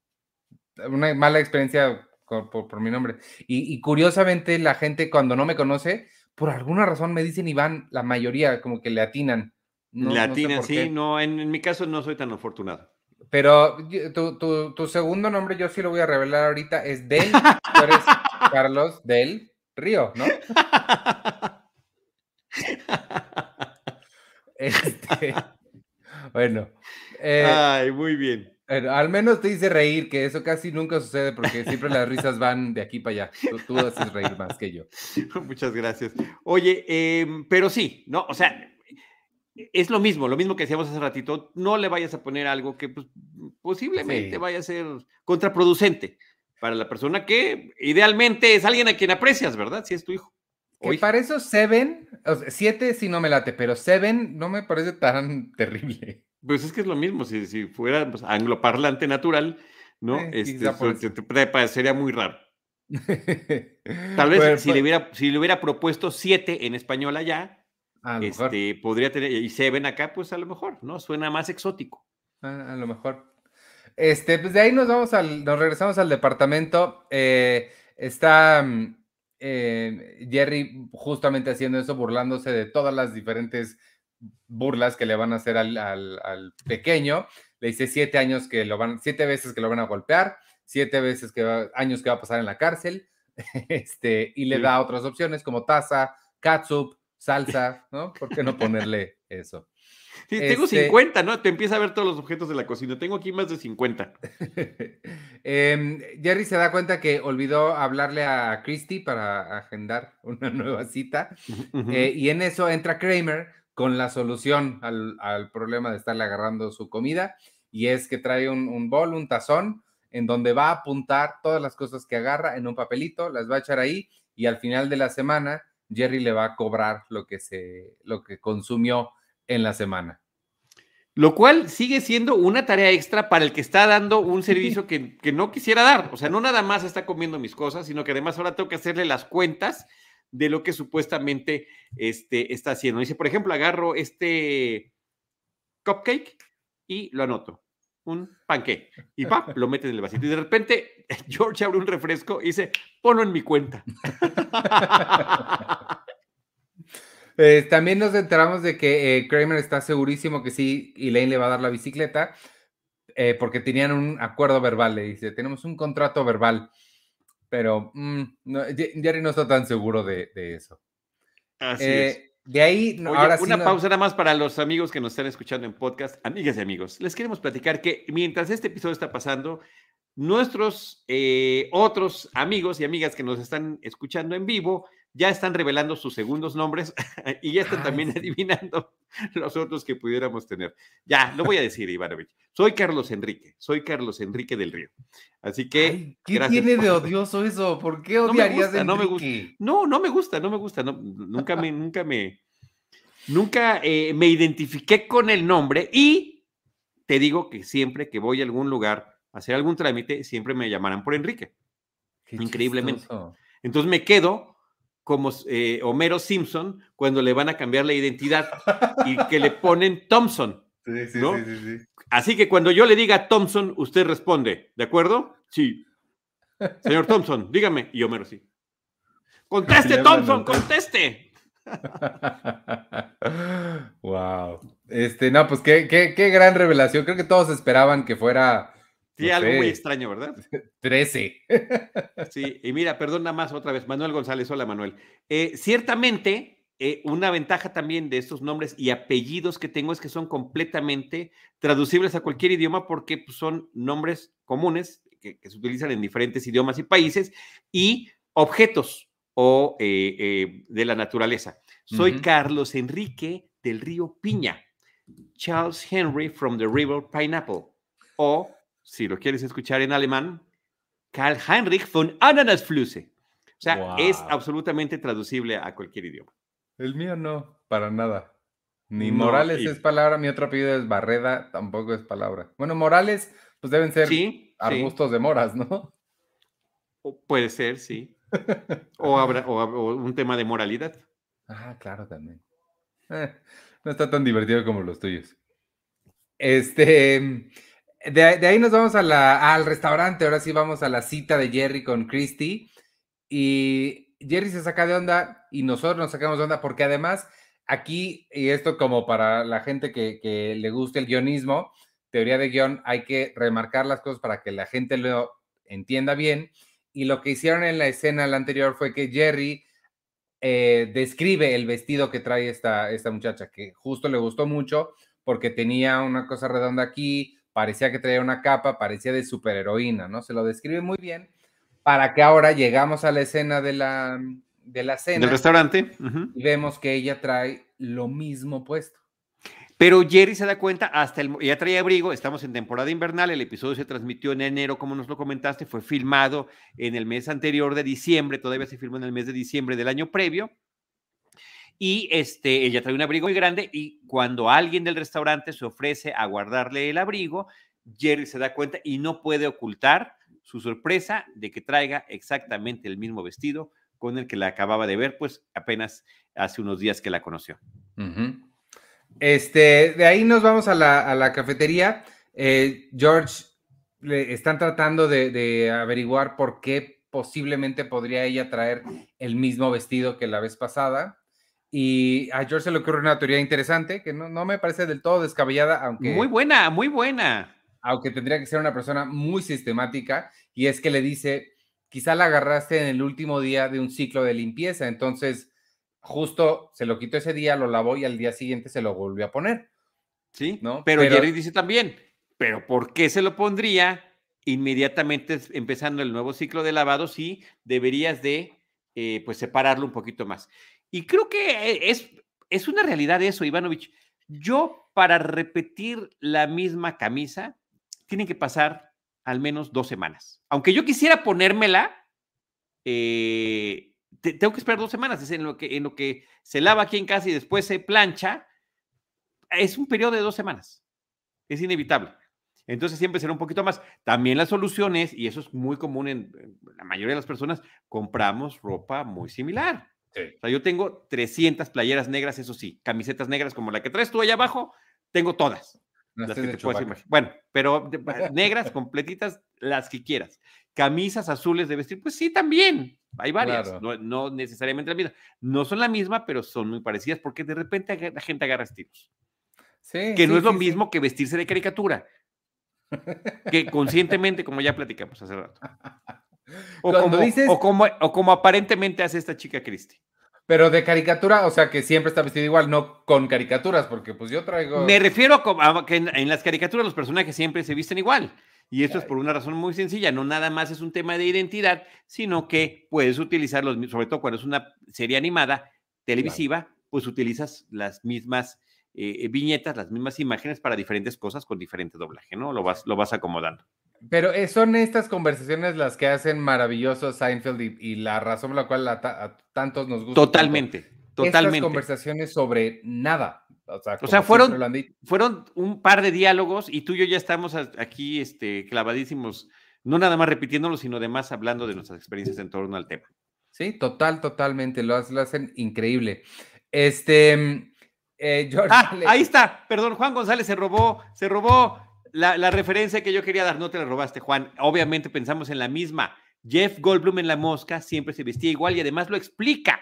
una mala experiencia por, mi nombre. Y, y, curiosamente, la gente cuando no me conoce, por alguna razón me dicen Iván, la mayoría como que le atinan. Latina, sí, no, en, mi caso no soy tan afortunado. Pero tu, segundo nombre yo sí lo voy a revelar ahorita, es Del, eres [LAUGHS] Carlos Del Río, ¿no? [LAUGHS] Este, bueno. Eh, Ay, muy bien. al menos te hice reír, que eso casi nunca sucede porque siempre las risas van de aquí para allá. Tú, haces reír más que yo. [LAUGHS] Muchas gracias. Oye, em, pero sí, ¿no? O sea, es lo mismo, lo mismo que decíamos hace ratito, no le vayas a poner algo que pues, posiblemente vaya a ser contraproducente para la persona que idealmente es alguien a quien aprecias, ¿verdad? Si es tu hijo. Que para eso Seven, o siete sí no me late, pero Seven no me parece tan [LAUGHS] terrible. Pues es que es lo mismo, si, si fuera pues, angloparlante natural, ¿no? este, te, parecería muy raro. [LAUGHS] Tal vez si, le pues hubiera, si le hubiera propuesto siete en español allá, este, podría tener, y se ven acá, pues a lo mejor, ¿no? Suena más exótico. A, lo mejor. Este, pues de ahí nos vamos al, nos regresamos al departamento. Eh, está mm, eh, Jerry justamente haciendo eso, burlándose de todas las diferentes burlas que le van a hacer al, pequeño. Le dice siete años que lo van, siete veces que lo van a golpear, siete veces que años que va a pasar en la cárcel. [LAUGHS] Este, y le da otras opciones como taza, catsup, salsa, ¿no? ¿Por qué no ponerle eso? Sí, tengo 50, este ¿no? Te empieza a ver todos los objetos de la cocina. Tengo aquí más de 50. [LAUGHS] Em, Jerry se da cuenta que olvidó hablarle a Christy para agendar [LAUGHS] una nueva cita. Eh, y en eso entra Kramer con la solución al, problema de estarle agarrando su comida. Y es que trae un, un bol, un tazón, en donde va a apuntar todas las cosas que agarra en un papelito, las va a echar ahí. Y al final de la semana, Jerry le va a cobrar lo que, se, lo que consumió en la semana. Lo cual sigue siendo una tarea extra para el que está dando un servicio que, no quisiera dar. O sea, no nada más está comiendo mis cosas, sino que además ahora tengo que hacerle las cuentas de lo que supuestamente este, está haciendo. Dice, por ejemplo, agarro este cupcake y lo anoto. Un panque. Y pa, [LAUGHS] lo mete en el vasito. Y de repente, [LAUGHS] George abre un refresco y dice, ponlo en mi cuenta. [LAUGHS] Eh, también nos enteramos de que eh, Kramer está segurísimo que sí, Elaine le va a dar la bicicleta, eh, porque tenían un acuerdo verbal, le dice, tenemos un contrato verbal, pero mm, Jerry no está tan seguro de, eso. Así es. De ahí, ahora una pausa nada más para los amigos que nos están escuchando en podcast, amigas y amigos. Les queremos platicar que mientras este episodio está pasando, nuestros otros amigos y amigas que nos están escuchando en vivo ya están revelando sus segundos nombres [LAUGHS] y ya están también adivinando [LAUGHS] los otros que pudiéramos tener. Ya, lo voy a decir, Ivanovich. Soy Carlos Enrique, soy Carlos Enrique del Río. Así que. ¿Qué tiene de [LAUGHS] odioso eso? ¿Por qué odiarías no No, me gusta, no, no me gusta, no me gusta. nunca me, nunca me, nunca eh, me identifiqué con el nombre y te digo que siempre que voy a algún lugar a hacer algún trámite, siempre me llamarán por Enrique. Increíblemente. Entonces me quedo como eh, Homero Simpson cuando le van a cambiar la identidad [LAUGHS] y que le ponen Thompson. Sí, sí, sí, Así que cuando yo le diga Thompson, usted responde, ¿de acuerdo? Sí. Señor Thompson, dígame. Y Homero sí. Conteste, Thompson, conteste. wow. [LAUGHS] Este, no, pues qué, qué, qué gran revelación. Creo que todos esperaban que fuera Sí, algo muy extraño, ¿verdad? [LAUGHS] 13. [LAUGHS] Sí, y mira, perdón nada más otra vez, Manuel González, hola Manuel. Eh, ciertamente, eh, una ventaja también de estos nombres y apellidos que tengo es que son completamente traducibles a cualquier idioma porque pues, son nombres comunes que, se utilizan en diferentes idiomas y países y objetos o eh, de la naturaleza. Soy Carlos Enrique del río Piña, Charles Henry from the River Pineapple o si lo quieres escuchar en alemán, Karl Heinrich von Ananasflüsse. O sea, es absolutamente traducible a cualquier idioma. El mío no, para nada. Ni Morales es palabra, mi otro apellido es Barreda, tampoco es palabra. Bueno, Morales, pues deben ser arbustos de moras, ¿no? puede ser, sí. [LAUGHS] o, habrá, o, un tema de moralidad. Ah, claro, también. Eh, no está tan divertido como los tuyos. Este, de, ahí nos vamos al restaurante, ahora sí vamos a la cita de Jerry con Christy. Y Jerry se saca de onda y nosotros nos sacamos de onda porque además aquí, y esto como para la gente que, le guste el guionismo, teoría de guion, hay que remarcar las cosas para que la gente lo entienda bien. Y lo que hicieron en la escena anterior fue que Jerry eh, describe el vestido que trae esta, esta muchacha, que justo le gustó mucho porque tenía una cosa redonda aquí, parecía que traía una capa, parecía de superheroína, ¿no? Se lo describe muy bien para que ahora llegamos a la escena de la, de la cena. Del restaurante. Y vemos que ella trae lo mismo puesto. Pero Jerry se da cuenta, hasta el, ella trae abrigo, estamos en temporada invernal, el episodio se transmitió en enero, como nos lo comentaste, fue filmado en el mes anterior de diciembre, todavía se filmó en el mes de diciembre del año previo, y este, ella trae un abrigo muy grande y cuando alguien del restaurante se ofrece a guardarle el abrigo, Jerry se da cuenta y no puede ocultar su sorpresa de que traiga exactamente el mismo vestido con el que la acababa de ver, pues apenas hace unos días que la conoció. Este, de ahí nos vamos a la, cafetería. Eh, George le están tratando de, averiguar por qué posiblemente podría ella traer el mismo vestido que la vez pasada. Y a George se le ocurre una teoría interesante que no, no me parece del todo descabellada, aunque... Muy buena, muy buena. Aunque tendría que ser una persona muy sistemática, y es que le dice, quizá la agarraste en el último día de un ciclo de limpieza, entonces justo se lo quitó ese día, lo lavó y al día siguiente se lo volvió a poner. Sí, ¿no? Pero, Jerry dice también, pero ¿por qué se lo pondría inmediatamente empezando el nuevo ciclo de lavado si deberías de eh, pues separarlo un poquito más? Y creo que eh, es, es una realidad eso, Ivanovich. Yo para repetir la misma camisa, tienen que pasar al menos dos semanas. Aunque yo quisiera ponérmela, eh, tengo que esperar dos semanas. Es en lo, que, en lo que se lava aquí en casa y después se plancha. Es un periodo de dos semanas. Es inevitable. Entonces siempre será un poquito más. También las soluciones, y eso es muy común en, la mayoría de las personas, compramos ropa muy similar. O sea, yo tengo 300 playeras negras, eso sí, camisetas negras como la que traes tú allá abajo, tengo todas. Bueno, pero [LAUGHS] negras, completitas, las que quieras. Camisas azules de vestir, pues sí, también. Hay varias, no, necesariamente la misma. No son la misma, pero son muy parecidas porque de repente la gente agarra estilos. Sí, que no es lo mismo que vestirse de caricatura. que [LAUGHS] conscientemente, como ya platicamos hace rato. O como, o, como, o como aparentemente hace esta chica Cristi. Pero de caricatura, o sea, que siempre está vestido igual, no con caricaturas, porque pues yo traigo... Me refiero a, que en, las caricaturas los personajes siempre se visten igual. Y esto es por una razón muy sencilla, no nada más es un tema de identidad, sino que puedes utilizarlos, sobre todo cuando es una serie animada, televisiva, pues utilizas las mismas eh, viñetas, las mismas imágenes para diferentes cosas con diferente doblaje, ¿no? Lo vas, lo vas acomodando. Pero eh, son estas conversaciones las que hacen maravilloso Seinfeld y, la razón por la cual a, tantos nos gusta. Totalmente, totalmente. Estas conversaciones sobre nada. O sea, fueron, fueron un par de diálogos y tú y yo ya estamos aquí este, clavadísimos, no nada más repitiéndolo, sino además hablando de nuestras experiencias en torno al tema. Sí, total, totalmente, lo, hacen increíble. Este, mm, eh, [LAUGHS] ah, ahí está, perdón, Juan González se robó, se robó la, referencia que yo quería dar, no te la robaste, Juan. Obviamente pensamos en la misma. Jeff Goldblum en La Mosca siempre se vestía igual y además lo explica.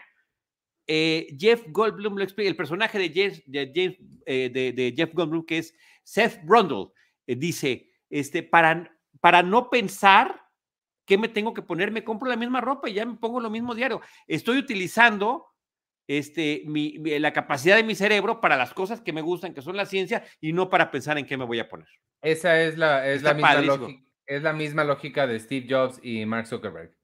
Eh, Jeff Goldblum lo explica. El personaje de Jeff, eh, de, Jeff Goldblum, que es Seth Brundle, eh, dice: este, para, para no pensar qué me tengo que poner, me compro la misma ropa y ya me pongo lo mismo diario. Estoy utilizando este, la capacidad de mi cerebro para las cosas que me gustan, que son la ciencia, y no para pensar en qué me voy a poner. Esa es la, es la, misma, lógica, es la misma lógica de Steve Jobs y Mark Zuckerberg.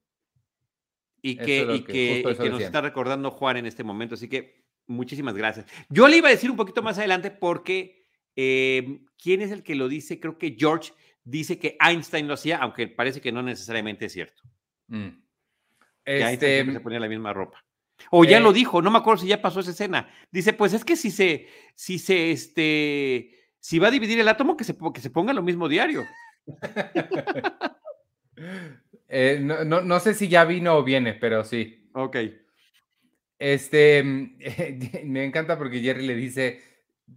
Y que, que, nos está recordando Juan en este momento. Así que muchísimas gracias. Yo le iba a decir un poquito más adelante porque em, ¿quién es el que lo dice? Creo que George dice que Einstein lo hacía, aunque parece que no necesariamente es cierto. Mm. Que Einstein se ponía la misma ropa. O ya lo eh, dijo, no me acuerdo si ya pasó esa escena. Dice, pues es que si se, si se, este, si va a dividir el átomo, que se, que se ponga lo mismo diario. [LAUGHS] Eh, no, sé si ya vino o viene, pero sí. Ok. Este, [LAUGHS] me encanta porque Jerry le dice,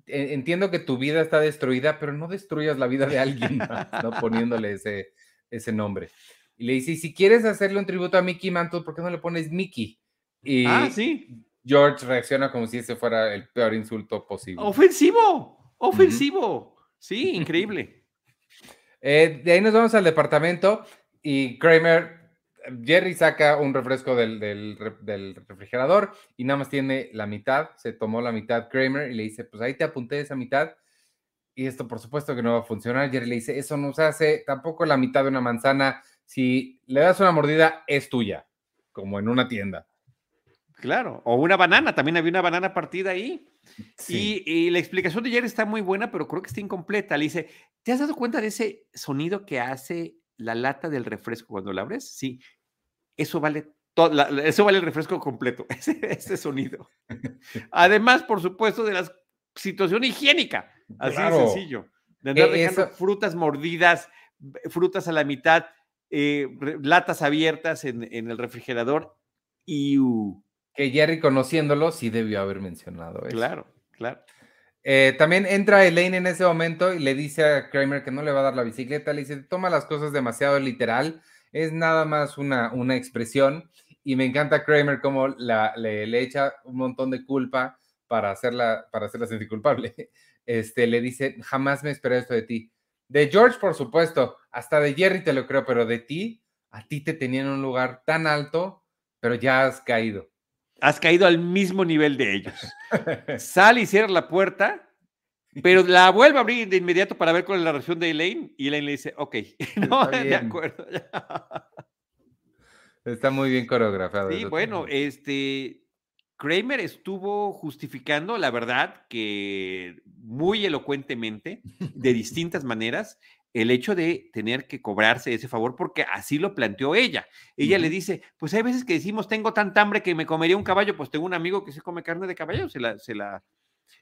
entiendo que tu vida está destruida, pero no destruyas la vida de alguien, ¿no? [LAUGHS] Poniéndole ese, ese nombre. Y le dice, si quieres hacerle un tributo a Mickey Mantle, ¿por qué no le pones Mickey? Y ah, sí. George reacciona como si ese fuera el peor insulto posible. Ofensivo, ofensivo. Sí, increíble. [LAUGHS] Eh, de ahí nos vamos al departamento y Kramer, Jerry saca un refresco del, del, refrigerador y nada más tiene la mitad, se tomó la mitad Kramer y le dice, pues ahí te apunté esa mitad. Y esto por supuesto que no va a funcionar. Jerry le dice, eso no se hace, tampoco la mitad de una manzana. Si le das una mordida, es tuya, como en una tienda. Claro, o una banana, también había una banana partida ahí. Y, la explicación de Jerry está muy buena, pero creo que está incompleta. Le dice, ¿te has dado cuenta de ese sonido que hace la lata del refresco cuando la abres? Sí, eso vale, eso vale el refresco completo, [LAUGHS] ese, sonido. [LAUGHS] Además, por supuesto, de la situación higiénica, así de sencillo. De andar e, dejando frutas mordidas, frutas a la mitad, eh, latas abiertas en, el refrigerador. Y que Jerry conociéndolo sí debió haber mencionado eso. Claro, claro. Eh, también entra Elaine en ese momento y le dice a Kramer que no le va a dar la bicicleta. Le dice, toma las cosas demasiado literal. Es nada más una, una expresión. Y me encanta Kramer como la, le, le, echa un montón de culpa para hacerla, para hacerla sentir culpable. [LAUGHS] Este, le dice, jamás me esperé esto de ti. De George, por supuesto, hasta de Jerry te lo creo, pero de ti, a ti te tenían un lugar tan alto, pero ya has caído has caído al mismo nivel de ellos. Sale y cierra la puerta, pero la vuelve a abrir de inmediato para ver cuál es la reacción de Elaine y Elaine le dice, ok, [LAUGHS] no, de acuerdo. Está muy bien coreografiado. Sí, bueno, este, Kramer estuvo justificando, la verdad, que muy elocuentemente, de distintas maneras, el hecho de tener que cobrarse ese favor porque así lo planteó ella. Ella le dice, pues hay veces que decimos, tengo tanta hambre que me comería un caballo, pues tengo un amigo que se come carne de caballo, se la, se la,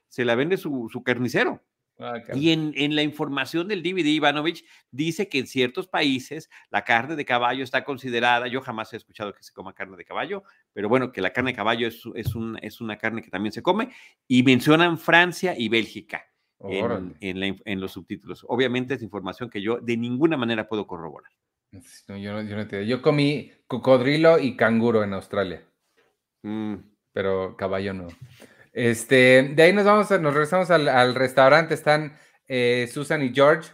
se la vende su, carnicero. Ah, y en, en, la información del DVD, Ivanovich dice que en ciertos países la carne de caballo está considerada, yo jamás he escuchado que se coma carne de caballo, pero bueno, que la carne de caballo es, es, un, es una carne que también se come, y mencionan Francia y Bélgica en, los subtítulos. Obviamente es información que yo de ninguna manera puedo corroborar. yo, no, yo, comí cocodrilo y canguro en Australia. Mm. Pero caballo no. Este, de ahí nos vamos, nos regresamos al, restaurante. Están eh, Susan y George,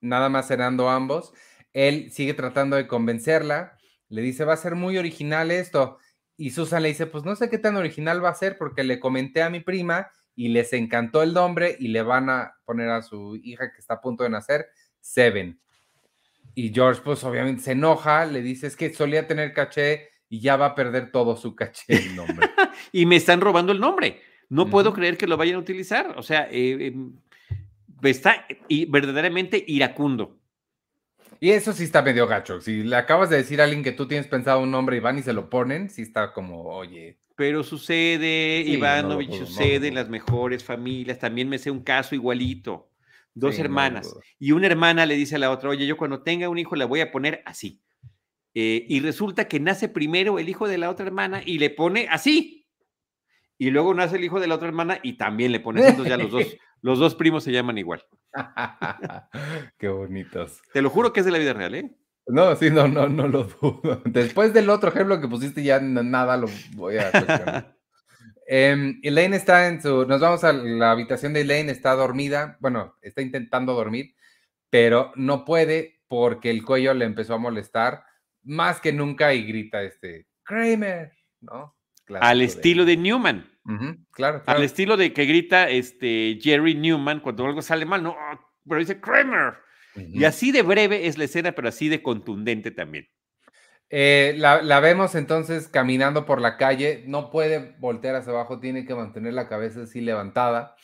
nada más cenando ambos. Él sigue tratando de convencerla. Le dice, va a ser muy original esto. Y Susan le dice, pues no sé qué tan original va a ser porque le comenté a mi prima y les encantó el nombre y le van a poner a su hija que está a punto de nacer Seven. Y George, pues obviamente se enoja, le dice es que solía tener caché y ya va a perder todo su caché el nombre. [LAUGHS] y me están robando el nombre. No puedo creer que lo vayan a utilizar. O sea, eh, em, está y verdaderamente iracundo. Y eso sí está medio gacho. Si le acabas de decir a alguien que tú tienes pensado un nombre y van y se lo ponen, sí está como, oye, pero sucede, Ivanovich, sucede en las mejores familias. También me sé un caso igualito. Dos hermanas. y una hermana le dice a la otra, oye, yo cuando tenga un hijo le voy a poner así. Eh, y resulta que nace primero el hijo de la otra hermana y le pone así. Y luego nace el hijo de la otra hermana y también le pone. Entonces ya los dos, [LAUGHS] los dos primos se llaman igual. [LAUGHS] Qué bonitos. Te lo juro que es de la vida real, ¿eh? No, sí, no, no, no lo dudo. [LAUGHS] Después del otro ejemplo que pusiste, ya nada lo voy a cuestionar. [LAUGHS] Em, Elaine está en su. Nos vamos a la habitación de Elaine, está dormida. Bueno, está intentando dormir, pero no puede porque el cuello le empezó a molestar más que nunca y grita este Kramer, ¿no? Al estilo de, Newman. Claro, Al estilo de que grita este Jerry Newman cuando algo sale mal, no, pero dice Kramer. Y así de breve es la escena, pero así de contundente también. Eh, la, vemos entonces caminando por la calle, no puede voltear hacia abajo, tiene que mantener la cabeza así levantada,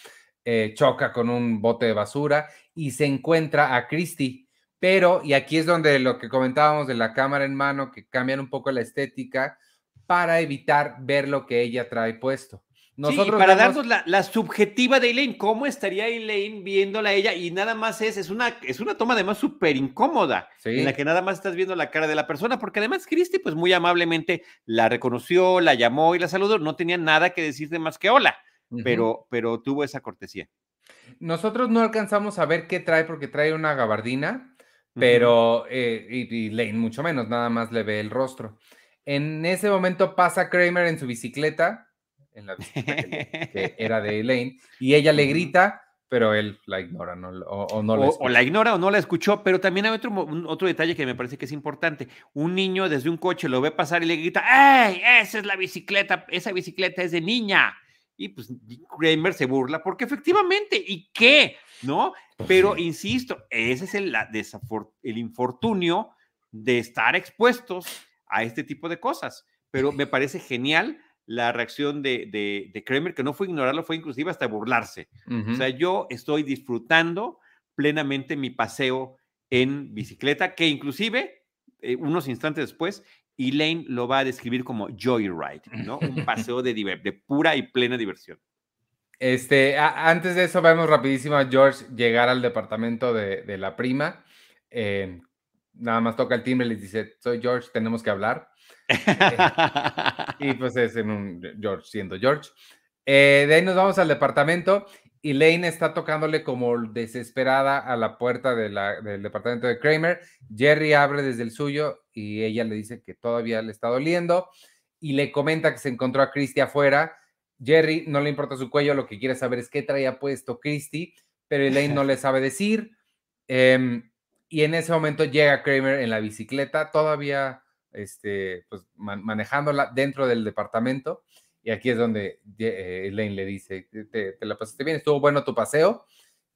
eh, choca con un bote de basura y se encuentra a Christy. Pero, y aquí es donde lo que comentábamos de la cámara en mano, que cambian un poco la estética para evitar ver lo que ella trae puesto. Nosotros para darnos la, subjetiva de Elaine, ¿cómo estaría Elaine viéndola a ella? Y nada más es, es una, es una toma además súper incómoda, en la que nada más estás viendo la cara de la persona, porque además Christy, pues muy amablemente la reconoció, la llamó y la saludó, no tenía nada que decirte más que hola, pero, pero tuvo esa cortesía. Nosotros no alcanzamos a ver qué trae, porque trae una gabardina, pero, eh, y, y Lane mucho menos, nada más le ve el rostro. En ese momento pasa Kramer en su bicicleta, en la que, [LAUGHS] era de Elaine, y ella le grita, pero él la ignora no, o, no la o, la ignora o no la escuchó, pero también hay otro, otro detalle que me parece que es importante. Un niño desde un coche lo ve pasar y le grita, ¡Ey! Esa es la bicicleta, esa bicicleta es de niña. Y pues Kramer se burla porque efectivamente, ¿y qué? ¿No? Pues pero insisto, ese es el, el infortunio de estar expuestos a este tipo de cosas. Pero me parece genial la reacción de, de, Kramer, que no fue ignorarlo, fue inclusive hasta burlarse. O sea, yo estoy disfrutando plenamente mi paseo en bicicleta, que inclusive eh, unos instantes después, Elaine lo va a describir como joyride, ¿no? Un [LAUGHS] paseo de, de pura y plena diversión. Este, antes de eso, vemos rapidísimo a George llegar al departamento de, la prima. Eh, nada más toca el timbre les dice, soy George, tenemos que hablar. [LAUGHS] y pues es en un George siendo George. Eh, de ahí nos vamos al departamento Elaine está tocándole como desesperada a la puerta del departamento de Kramer. Jerry abre desde el suyo y ella le dice que todavía le está doliendo y le comenta que se encontró a Christy afuera. Jerry no le importa su cuello, lo que quiere saber es qué traía puesto Christy, pero Elaine no le sabe decir. Em, y en ese momento llega Kramer en la bicicleta, todavía este, pues, manejándola dentro del departamento y aquí es donde eh, Elaine le dice, te, la pasaste bien, estuvo bueno tu paseo,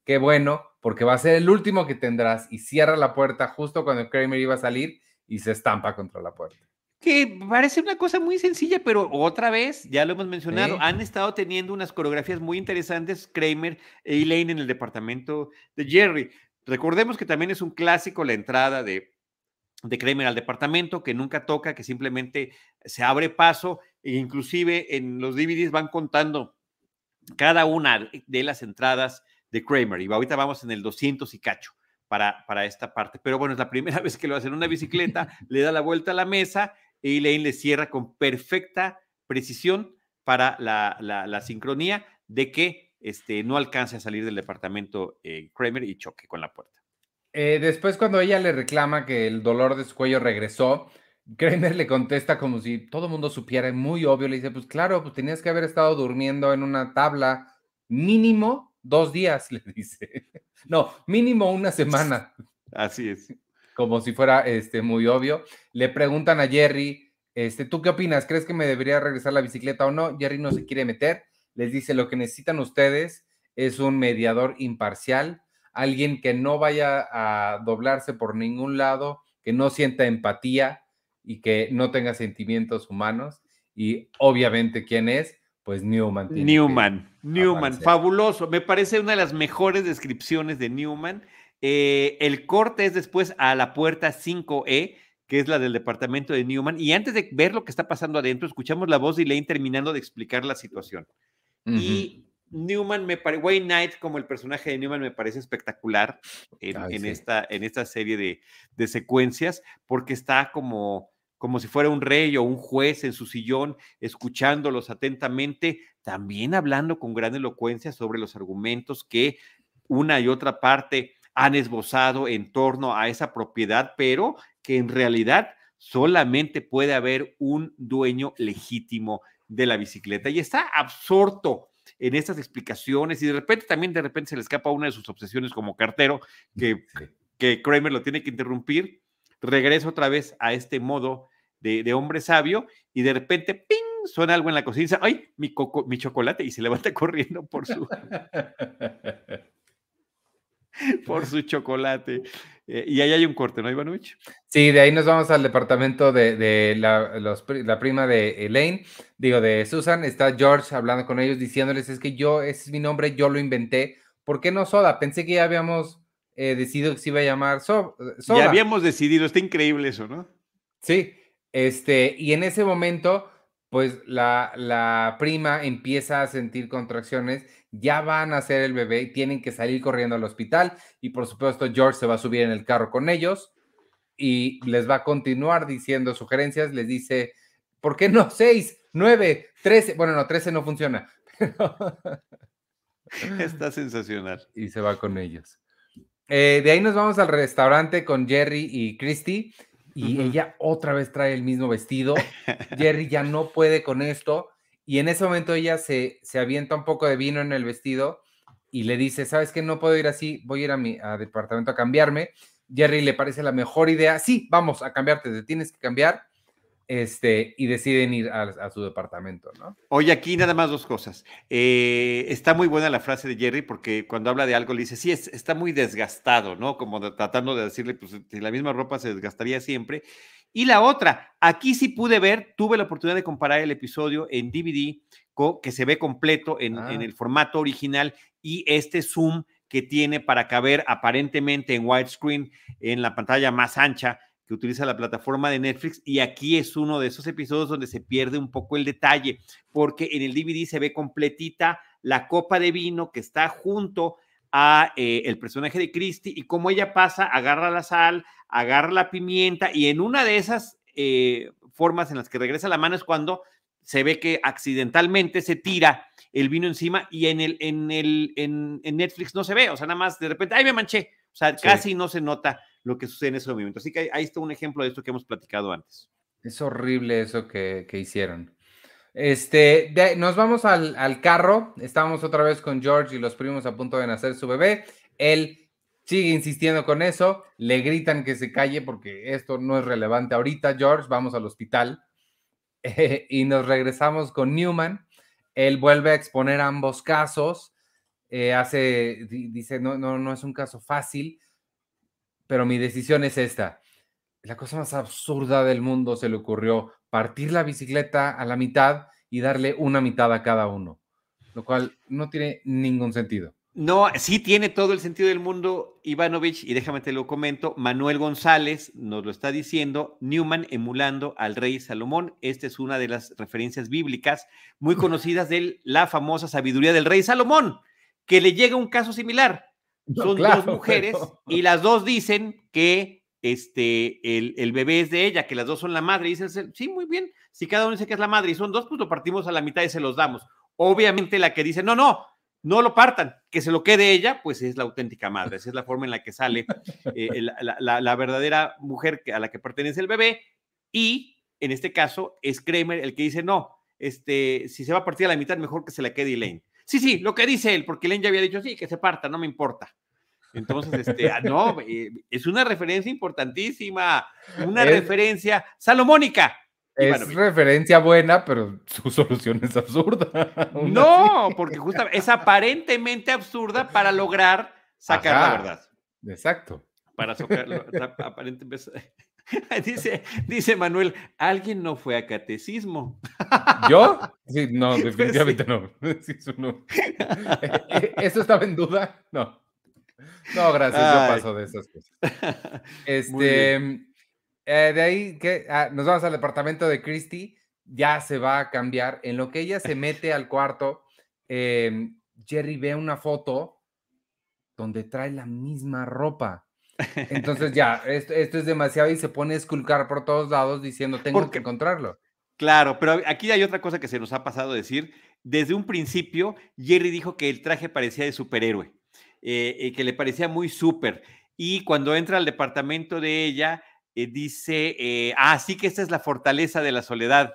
qué bueno, porque va a ser el último que tendrás y cierra la puerta justo cuando Kramer iba a salir y se estampa contra la puerta. Que parece una cosa muy sencilla, pero otra vez, ya lo hemos mencionado, han estado teniendo unas coreografías muy interesantes Kramer e Elaine en el departamento de Jerry. Recordemos que también es un clásico la entrada de de Kramer al departamento, que nunca toca, que simplemente se abre paso, e inclusive en los DVDs van contando cada una de las entradas de Kramer, y ahorita vamos en el 200 y cacho para, para esta parte, pero bueno, es la primera [LAUGHS] vez que lo hace en una bicicleta, [LAUGHS] le da la vuelta a la mesa, y Elaine le cierra con perfecta precisión para la, la, sincronía de que este, no alcance a salir del departamento eh, Kramer y choque con la puerta. Eh, después, cuando ella le reclama que el dolor de su cuello regresó, Kramer le contesta como si todo el mundo supiera, muy obvio, le dice, pues claro, pues tenías que haber estado durmiendo en una tabla mínimo dos días, [LAUGHS] le dice. No, mínimo una semana. Así es. Como si fuera este, muy obvio. Le preguntan a Jerry, este, ¿tú qué opinas? ¿Crees que me debería regresar la bicicleta o no? Jerry no se quiere meter. Les dice, lo que necesitan ustedes es un mediador imparcial alguien que no vaya a doblarse por ningún lado, que no sienta empatía y que no tenga sentimientos humanos. Y obviamente, ¿quién es? Pues Newman. Newman, Newman, fabuloso. Me parece una de las mejores descripciones de Newman. Eh, el corte es después a la puerta 5E, que es la del departamento de Newman. Y antes de ver lo que está pasando adentro, escuchamos la voz de Elaine terminando de explicar la situación. Y Newman me parece, Wayne Knight como el personaje de Newman me parece espectacular en, esta, en esta serie de, secuencias, porque está como, como si fuera un rey o un juez en su sillón, escuchándolos atentamente, también hablando con gran elocuencia sobre los argumentos que una y otra parte han esbozado en torno a esa propiedad, pero que en realidad solamente puede haber un dueño legítimo de la bicicleta. Y está absorto en estas explicaciones y de repente también de repente se le escapa una de sus obsesiones como cartero que, que Kramer lo tiene que interrumpir, regresa otra vez a este modo de, hombre sabio y de repente, ¡ping! suena algo en la cocina y dice, ¡ay! Mi, coco, mi chocolate y se levanta [LAUGHS] corriendo por su... [LAUGHS] por su chocolate. Eh, y ahí hay un corte, ¿no, Ivanovich? Sí, de ahí nos vamos al departamento de, la, prima de Elaine, digo, de Susan. Está George hablando con ellos, diciéndoles, es que yo, ese es mi nombre, yo lo inventé. ¿Por qué no Soda? Pensé que ya habíamos eh, decidido que se iba a llamar Soda. Ya habíamos decidido, está increíble eso, ¿no? Sí, este, y en ese momento, pues la, la prima empieza a sentir contracciones ya van a ser el bebé y tienen que salir corriendo al hospital y por supuesto George se va a subir en el carro con ellos y les va a continuar diciendo sugerencias, les dice, ¿por qué no? Seis, nueve, trece, bueno, no, trece no funciona. [LAUGHS] Está sensacional. Y se va con ellos. Eh, de ahí nos vamos al restaurante con Jerry y Christy y ella otra vez trae el mismo vestido. [LAUGHS] Jerry ya no puede con esto y en ese momento ella se, se avienta un poco de vino en el vestido y le dice, ¿sabes qué? No puedo ir así, voy a ir a mi departamento a cambiarme. Jerry le parece la mejor idea, sí, vamos a cambiarte, te tienes que cambiar. Este, y deciden ir a, su departamento, ¿no? Oye, aquí nada más dos cosas. Eh, está muy buena la frase de Jerry porque cuando habla de algo le dice, sí, está muy desgastado, ¿no? Como tratando de decirle, pues si la misma ropa se desgastaría siempre. Y la otra, aquí sí pude ver, tuve la oportunidad de comparar el episodio en DVD que se ve completo en, en, ah. el formato original y este zoom que tiene para caber aparentemente en widescreen en la pantalla más ancha que utiliza la plataforma de Netflix y aquí es uno de esos episodios donde se pierde un poco el detalle porque en el DVD se ve completita la copa de vino que está junto a eh, el personaje de Christie y como ella pasa, agarra la sal, agarra la pimienta y en una de esas eh, formas en las que regresa la mano es cuando se ve que accidentalmente se tira el vino encima y en, el, en, el, en, Netflix no se ve, o sea, nada más de repente, ¡ay, me manché! O sea, casi no se nota lo que sucede en ese momento. Así que ahí está un ejemplo de esto que hemos platicado antes. Es horrible eso que, hicieron. Este, nos vamos al, al, carro. Estamos otra vez con George y los primos a punto de nacer su bebé. Él sigue insistiendo con eso. Le gritan que se calle porque esto no es relevante ahorita. George, vamos al hospital. [LAUGHS] y nos regresamos con Newman. Él vuelve a exponer ambos casos. Eh, hace, dice, no, no, no es un caso fácil, pero mi decisión es esta la cosa más absurda del mundo se le ocurrió partir la bicicleta a la mitad y darle una mitad a cada uno, lo cual no tiene ningún sentido. No, sí tiene todo el sentido del mundo, Ivanovich, y déjame te lo comento, Manuel González nos lo está diciendo, Newman emulando al rey Salomón, esta es una de las referencias bíblicas muy [LAUGHS] conocidas de la famosa sabiduría del rey Salomón, que le llega un caso similar. Son dos mujeres y las dos dicen que este, el, bebé es de ella, que las dos son la madre. Y dice, sí, muy bien, si cada uno dice que es la madre y son dos, pues lo partimos a la mitad y se los damos. Obviamente la que dice, no, no, no lo partan, que se lo quede ella, pues es la auténtica madre. Esa es la forma en la que sale eh, [LAUGHS] la, verdadera mujer a la que pertenece el bebé. Y en este caso es Kramer el que dice, no, este, si se va a partir a la mitad, mejor que se la quede Elaine. Sí, sí, lo que dice él, porque Elaine ya había dicho, sí, que se parta, no me importa. Entonces, este, ah, no, eh, es una referencia importantísima, una referencia salomónica. Es referencia buena, pero su [LAUGHS] solución es absurda. [LAUGHS] No, porque justamente es aparentemente absurda para lograr sacar la verdad. Exacto. Para sacarlo, aparentemente. [LAUGHS] Dice, dice Manuel, alguien no fue a catecismo. ¿Yo? Sí, no, [LAUGHS] definitivamente no. [LAUGHS] no. ¿Eso estaba en duda? No. No, gracias, yo paso de esas cosas. Este, eh, de ahí que ah, nos vamos al departamento de Christy, ya se va a cambiar. En lo que ella se mete al cuarto, em, Jerry ve una foto donde trae la misma ropa. Entonces ya, esto, es demasiado y se pone a esculcar por todos lados diciendo, tengo que encontrarlo. Claro, pero aquí hay otra cosa que se nos ha pasado a decir. Desde un principio, Jerry dijo que el traje parecía de superhéroe. Eh, eh, que le parecía muy súper. Y cuando entra al departamento de ella, eh, dice, ah, sí que esta es la fortaleza de la soledad,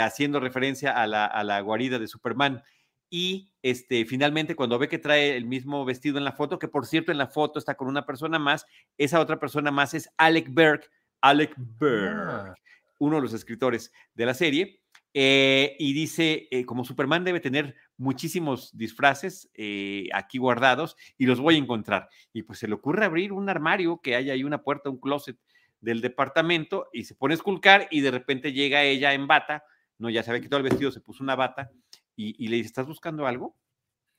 haciendo referencia a la, a la, guarida de Superman. Y este, finalmente, cuando ve que trae el mismo vestido en la foto, que por cierto en la foto está con una persona más, esa otra persona más es Alec Berg, Alec Berg, ah. uno de los escritores de la serie. y dice, como Superman debe tener muchísimos disfraces eh, aquí guardados y los voy a encontrar. Y pues se le ocurre abrir un armario que hay ahí una puerta, un closet del departamento y se pone a esculcar y de repente llega ella en bata, no, ya se había quitado el vestido, se puso una bata y, le dice, ¿estás buscando algo?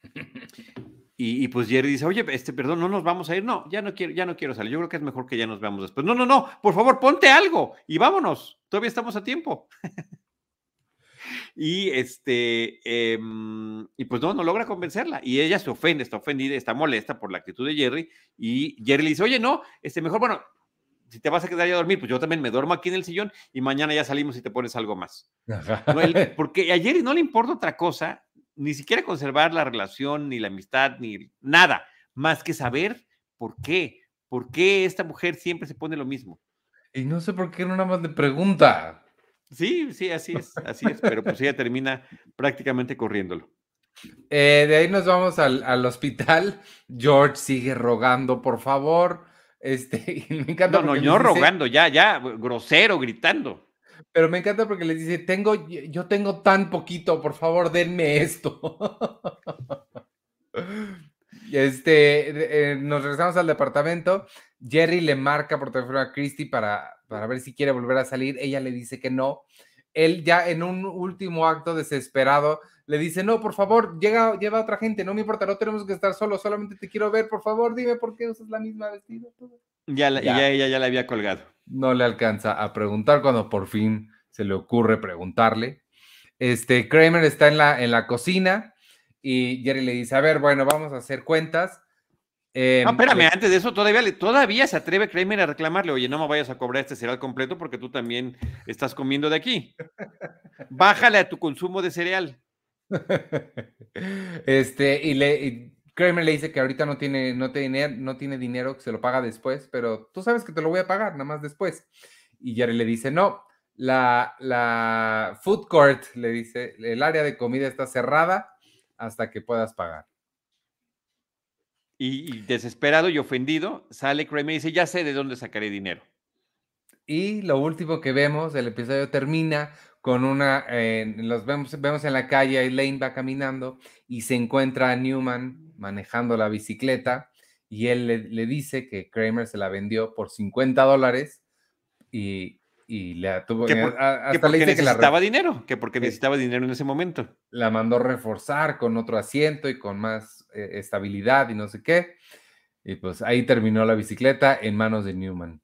[LAUGHS] Y, pues Jerry dice, oye, este, perdón, no nos vamos a ir. No, ya no quiero, ya no quiero salir. Yo creo que es mejor que ya nos veamos después. No, no, no, por favor, ponte algo y vámonos. Todavía estamos a tiempo. [LAUGHS] Y este, em, y pues no, no logra convencerla. Y ella se ofende, está ofendida, está molesta por la actitud de Jerry. Y Jerry le dice, oye, no, este, mejor, bueno, si te vas a quedar ya a dormir, pues yo también me duermo aquí en el sillón y mañana ya salimos y te pones algo más. [LAUGHS] porque a Jerry no le importa otra cosa, ni siquiera conservar la relación, ni la amistad, ni nada, más que saber por qué, por qué esta mujer siempre se pone lo mismo. Y no sé por qué no nada más le pregunta. Sí, sí, así es, así es, pero pues ella termina prácticamente corriéndolo. Eh, de ahí nos vamos al, hospital. George sigue rogando, por favor. Este, [LAUGHS] me encanta. No, no, yo rogando, ya, ya, grosero, gritando. Pero me encanta porque le dice, tengo, yo tengo tan poquito, por favor, denme esto. [LAUGHS] este, eh, nos regresamos al departamento. Jerry le marca por teléfono a Christy para para ver si quiere volver a salir. Ella le dice que no. Él ya en un último acto desesperado le dice, no, por favor, llega, lleva a otra gente, no me importa, no tenemos que estar solos, solamente te quiero ver, por favor, dime por qué usas la misma vestida. Ya, ya. ella ya la había colgado. No le alcanza a preguntar cuando por fin se le ocurre preguntarle. Este, Kramer está en la, en la cocina y Jerry le dice, a ver, bueno, vamos a hacer cuentas. Eh, no, espérame, antes de eso, todavía, todavía se atreve Kramer a reclamarle, oye, no me vayas a cobrar este cereal completo porque tú también estás comiendo de aquí. [LAUGHS] bájale a tu consumo de cereal. [LAUGHS] Este, y le Kramer le dice que ahorita no tiene, no, tiene, no tiene dinero, que se lo paga después, pero tú sabes que te lo voy a pagar, nada más después. Y Jerry le dice, no, la, la food court, le dice, el área de comida está cerrada hasta que puedas pagar. Y, desesperado y ofendido, sale Kramer y dice, ya sé de dónde sacaré dinero. Y lo último que vemos, el episodio termina con una, eh, los vemos, vemos en la calle, Elaine va caminando y se encuentra a Newman manejando la bicicleta y él le, dice que Kramer se la vendió por 50 dólares y, y le tuvo que, hasta le dice que necesitaba dinero, que porque necesitaba dinero en ese momento. La mandó reforzar con otro asiento y con más eh, estabilidad y no sé qué. Y pues ahí terminó la bicicleta en manos de Newman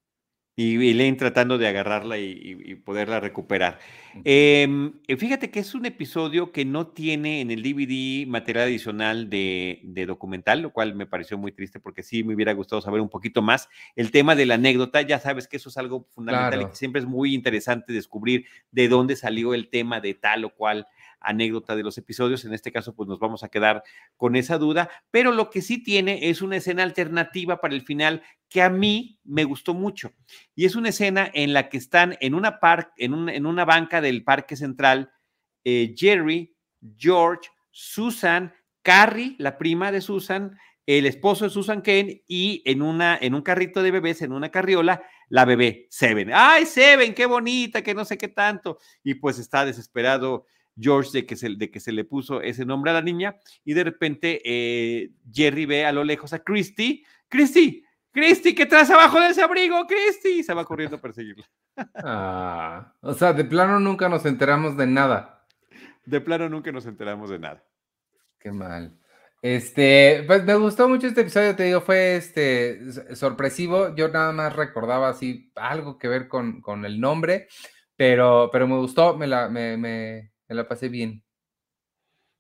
y Elaine tratando de agarrarla y, poderla recuperar. Em, eh, fíjate que es un episodio que no tiene en el DVD material adicional de, documental, lo cual me pareció muy triste porque sí me hubiera gustado saber un poquito más. El tema de la anécdota, ya sabes que eso es algo fundamental y que siempre es muy interesante descubrir de dónde salió el tema de tal o cual anécdota de los episodios. En este caso, pues nos vamos a quedar con esa duda, pero lo que sí tiene es una escena alternativa para el final que a mí me gustó mucho. Y es una escena en la que están en una, en, en una banca del Parque Central eh, Jerry, George, Susan, Carrie, la prima de Susan, el esposo de Susan Kane y en, una, en un carrito de bebés, en una carriola, la bebé, Seven. ¡Ay, Seven, qué bonita, que no sé qué tanto! Y pues está desesperado George de que, se, de que se le puso ese nombre a la niña y de repente eh, Jerry ve a lo lejos a Christy. Christy, Christy, ¿qué traes abajo de ese abrigo, Christy? Y se va corriendo a perseguirla. Ah, o sea, de plano nunca nos enteramos de nada. De plano nunca nos enteramos de nada. Qué mal. Este, pues me gustó mucho este episodio, te digo, fue este sorpresivo. Yo nada más recordaba así algo que ver con, con el nombre, pero, pero me gustó, me la, me, la pasé bien.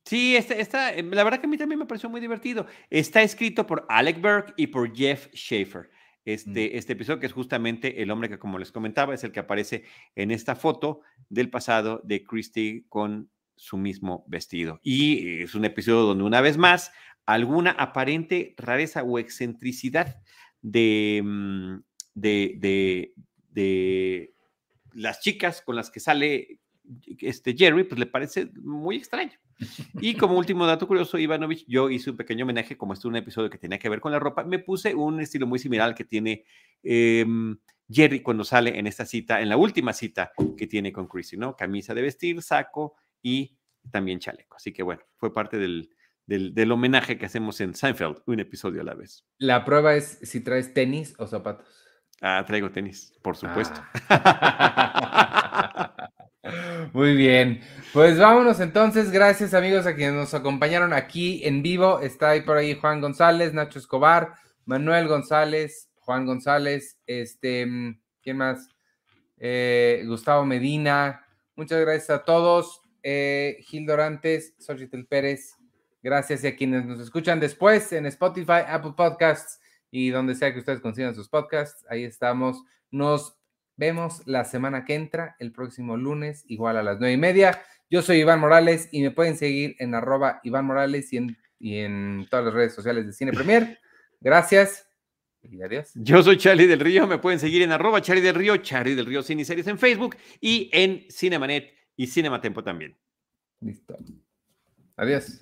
Sí, esta, em, la verdad que a mí también me pareció muy divertido. Está escrito por Alec Berg y por Jeff Schaefer. Mm. Este, este episodio, que es justamente el hombre que, como les comentaba, es el que aparece en esta foto del pasado de Christie con su mismo vestido. Y es un episodio donde, una vez más, alguna aparente rareza o excentricidad de, mm, de, de, de las chicas con las que sale este Jerry, pues le parece muy extraño. Y como último dato curioso, Ivanovich, yo hice un pequeño homenaje, como este es un episodio que tenía que ver con la ropa, me puse un estilo muy similar al que tiene em, Jerry cuando sale en esta cita, en la última cita que tiene con Chrissy, ¿no? Camisa de vestir, saco y también chaleco. Así que bueno, fue parte del, del, homenaje que hacemos en Seinfeld, un episodio a la vez. La prueba es si traes tenis o zapatos. Ah, traigo tenis, por supuesto. Ah. [LAUGHS] Muy bien. Pues vámonos entonces. Gracias amigos a quienes nos acompañaron aquí en vivo. Está ahí por ahí Juan González, Nacho Escobar, Manuel González, Juan González, este, ¿quién más? Eh, Gustavo Medina. Muchas gracias a todos. Eh, Gil Dorantes, Xochitl Pérez. Gracias y a quienes nos escuchan después en Spotify, Apple Podcasts y donde sea que ustedes consigan sus podcasts. Ahí estamos. Nos vemos la semana que entra, el próximo lunes, igual a las nueve y media. Yo soy Iván Morales y me pueden seguir en arroba Iván Morales y en, y en todas las redes sociales de Cine Premier. Gracias y adiós. Yo soy Charlie del Río, me pueden seguir en arroba Charlie del Río, Charlie del Río Cine Series en Facebook y en Cinemanet y Cinematempo también. Listo. Adiós.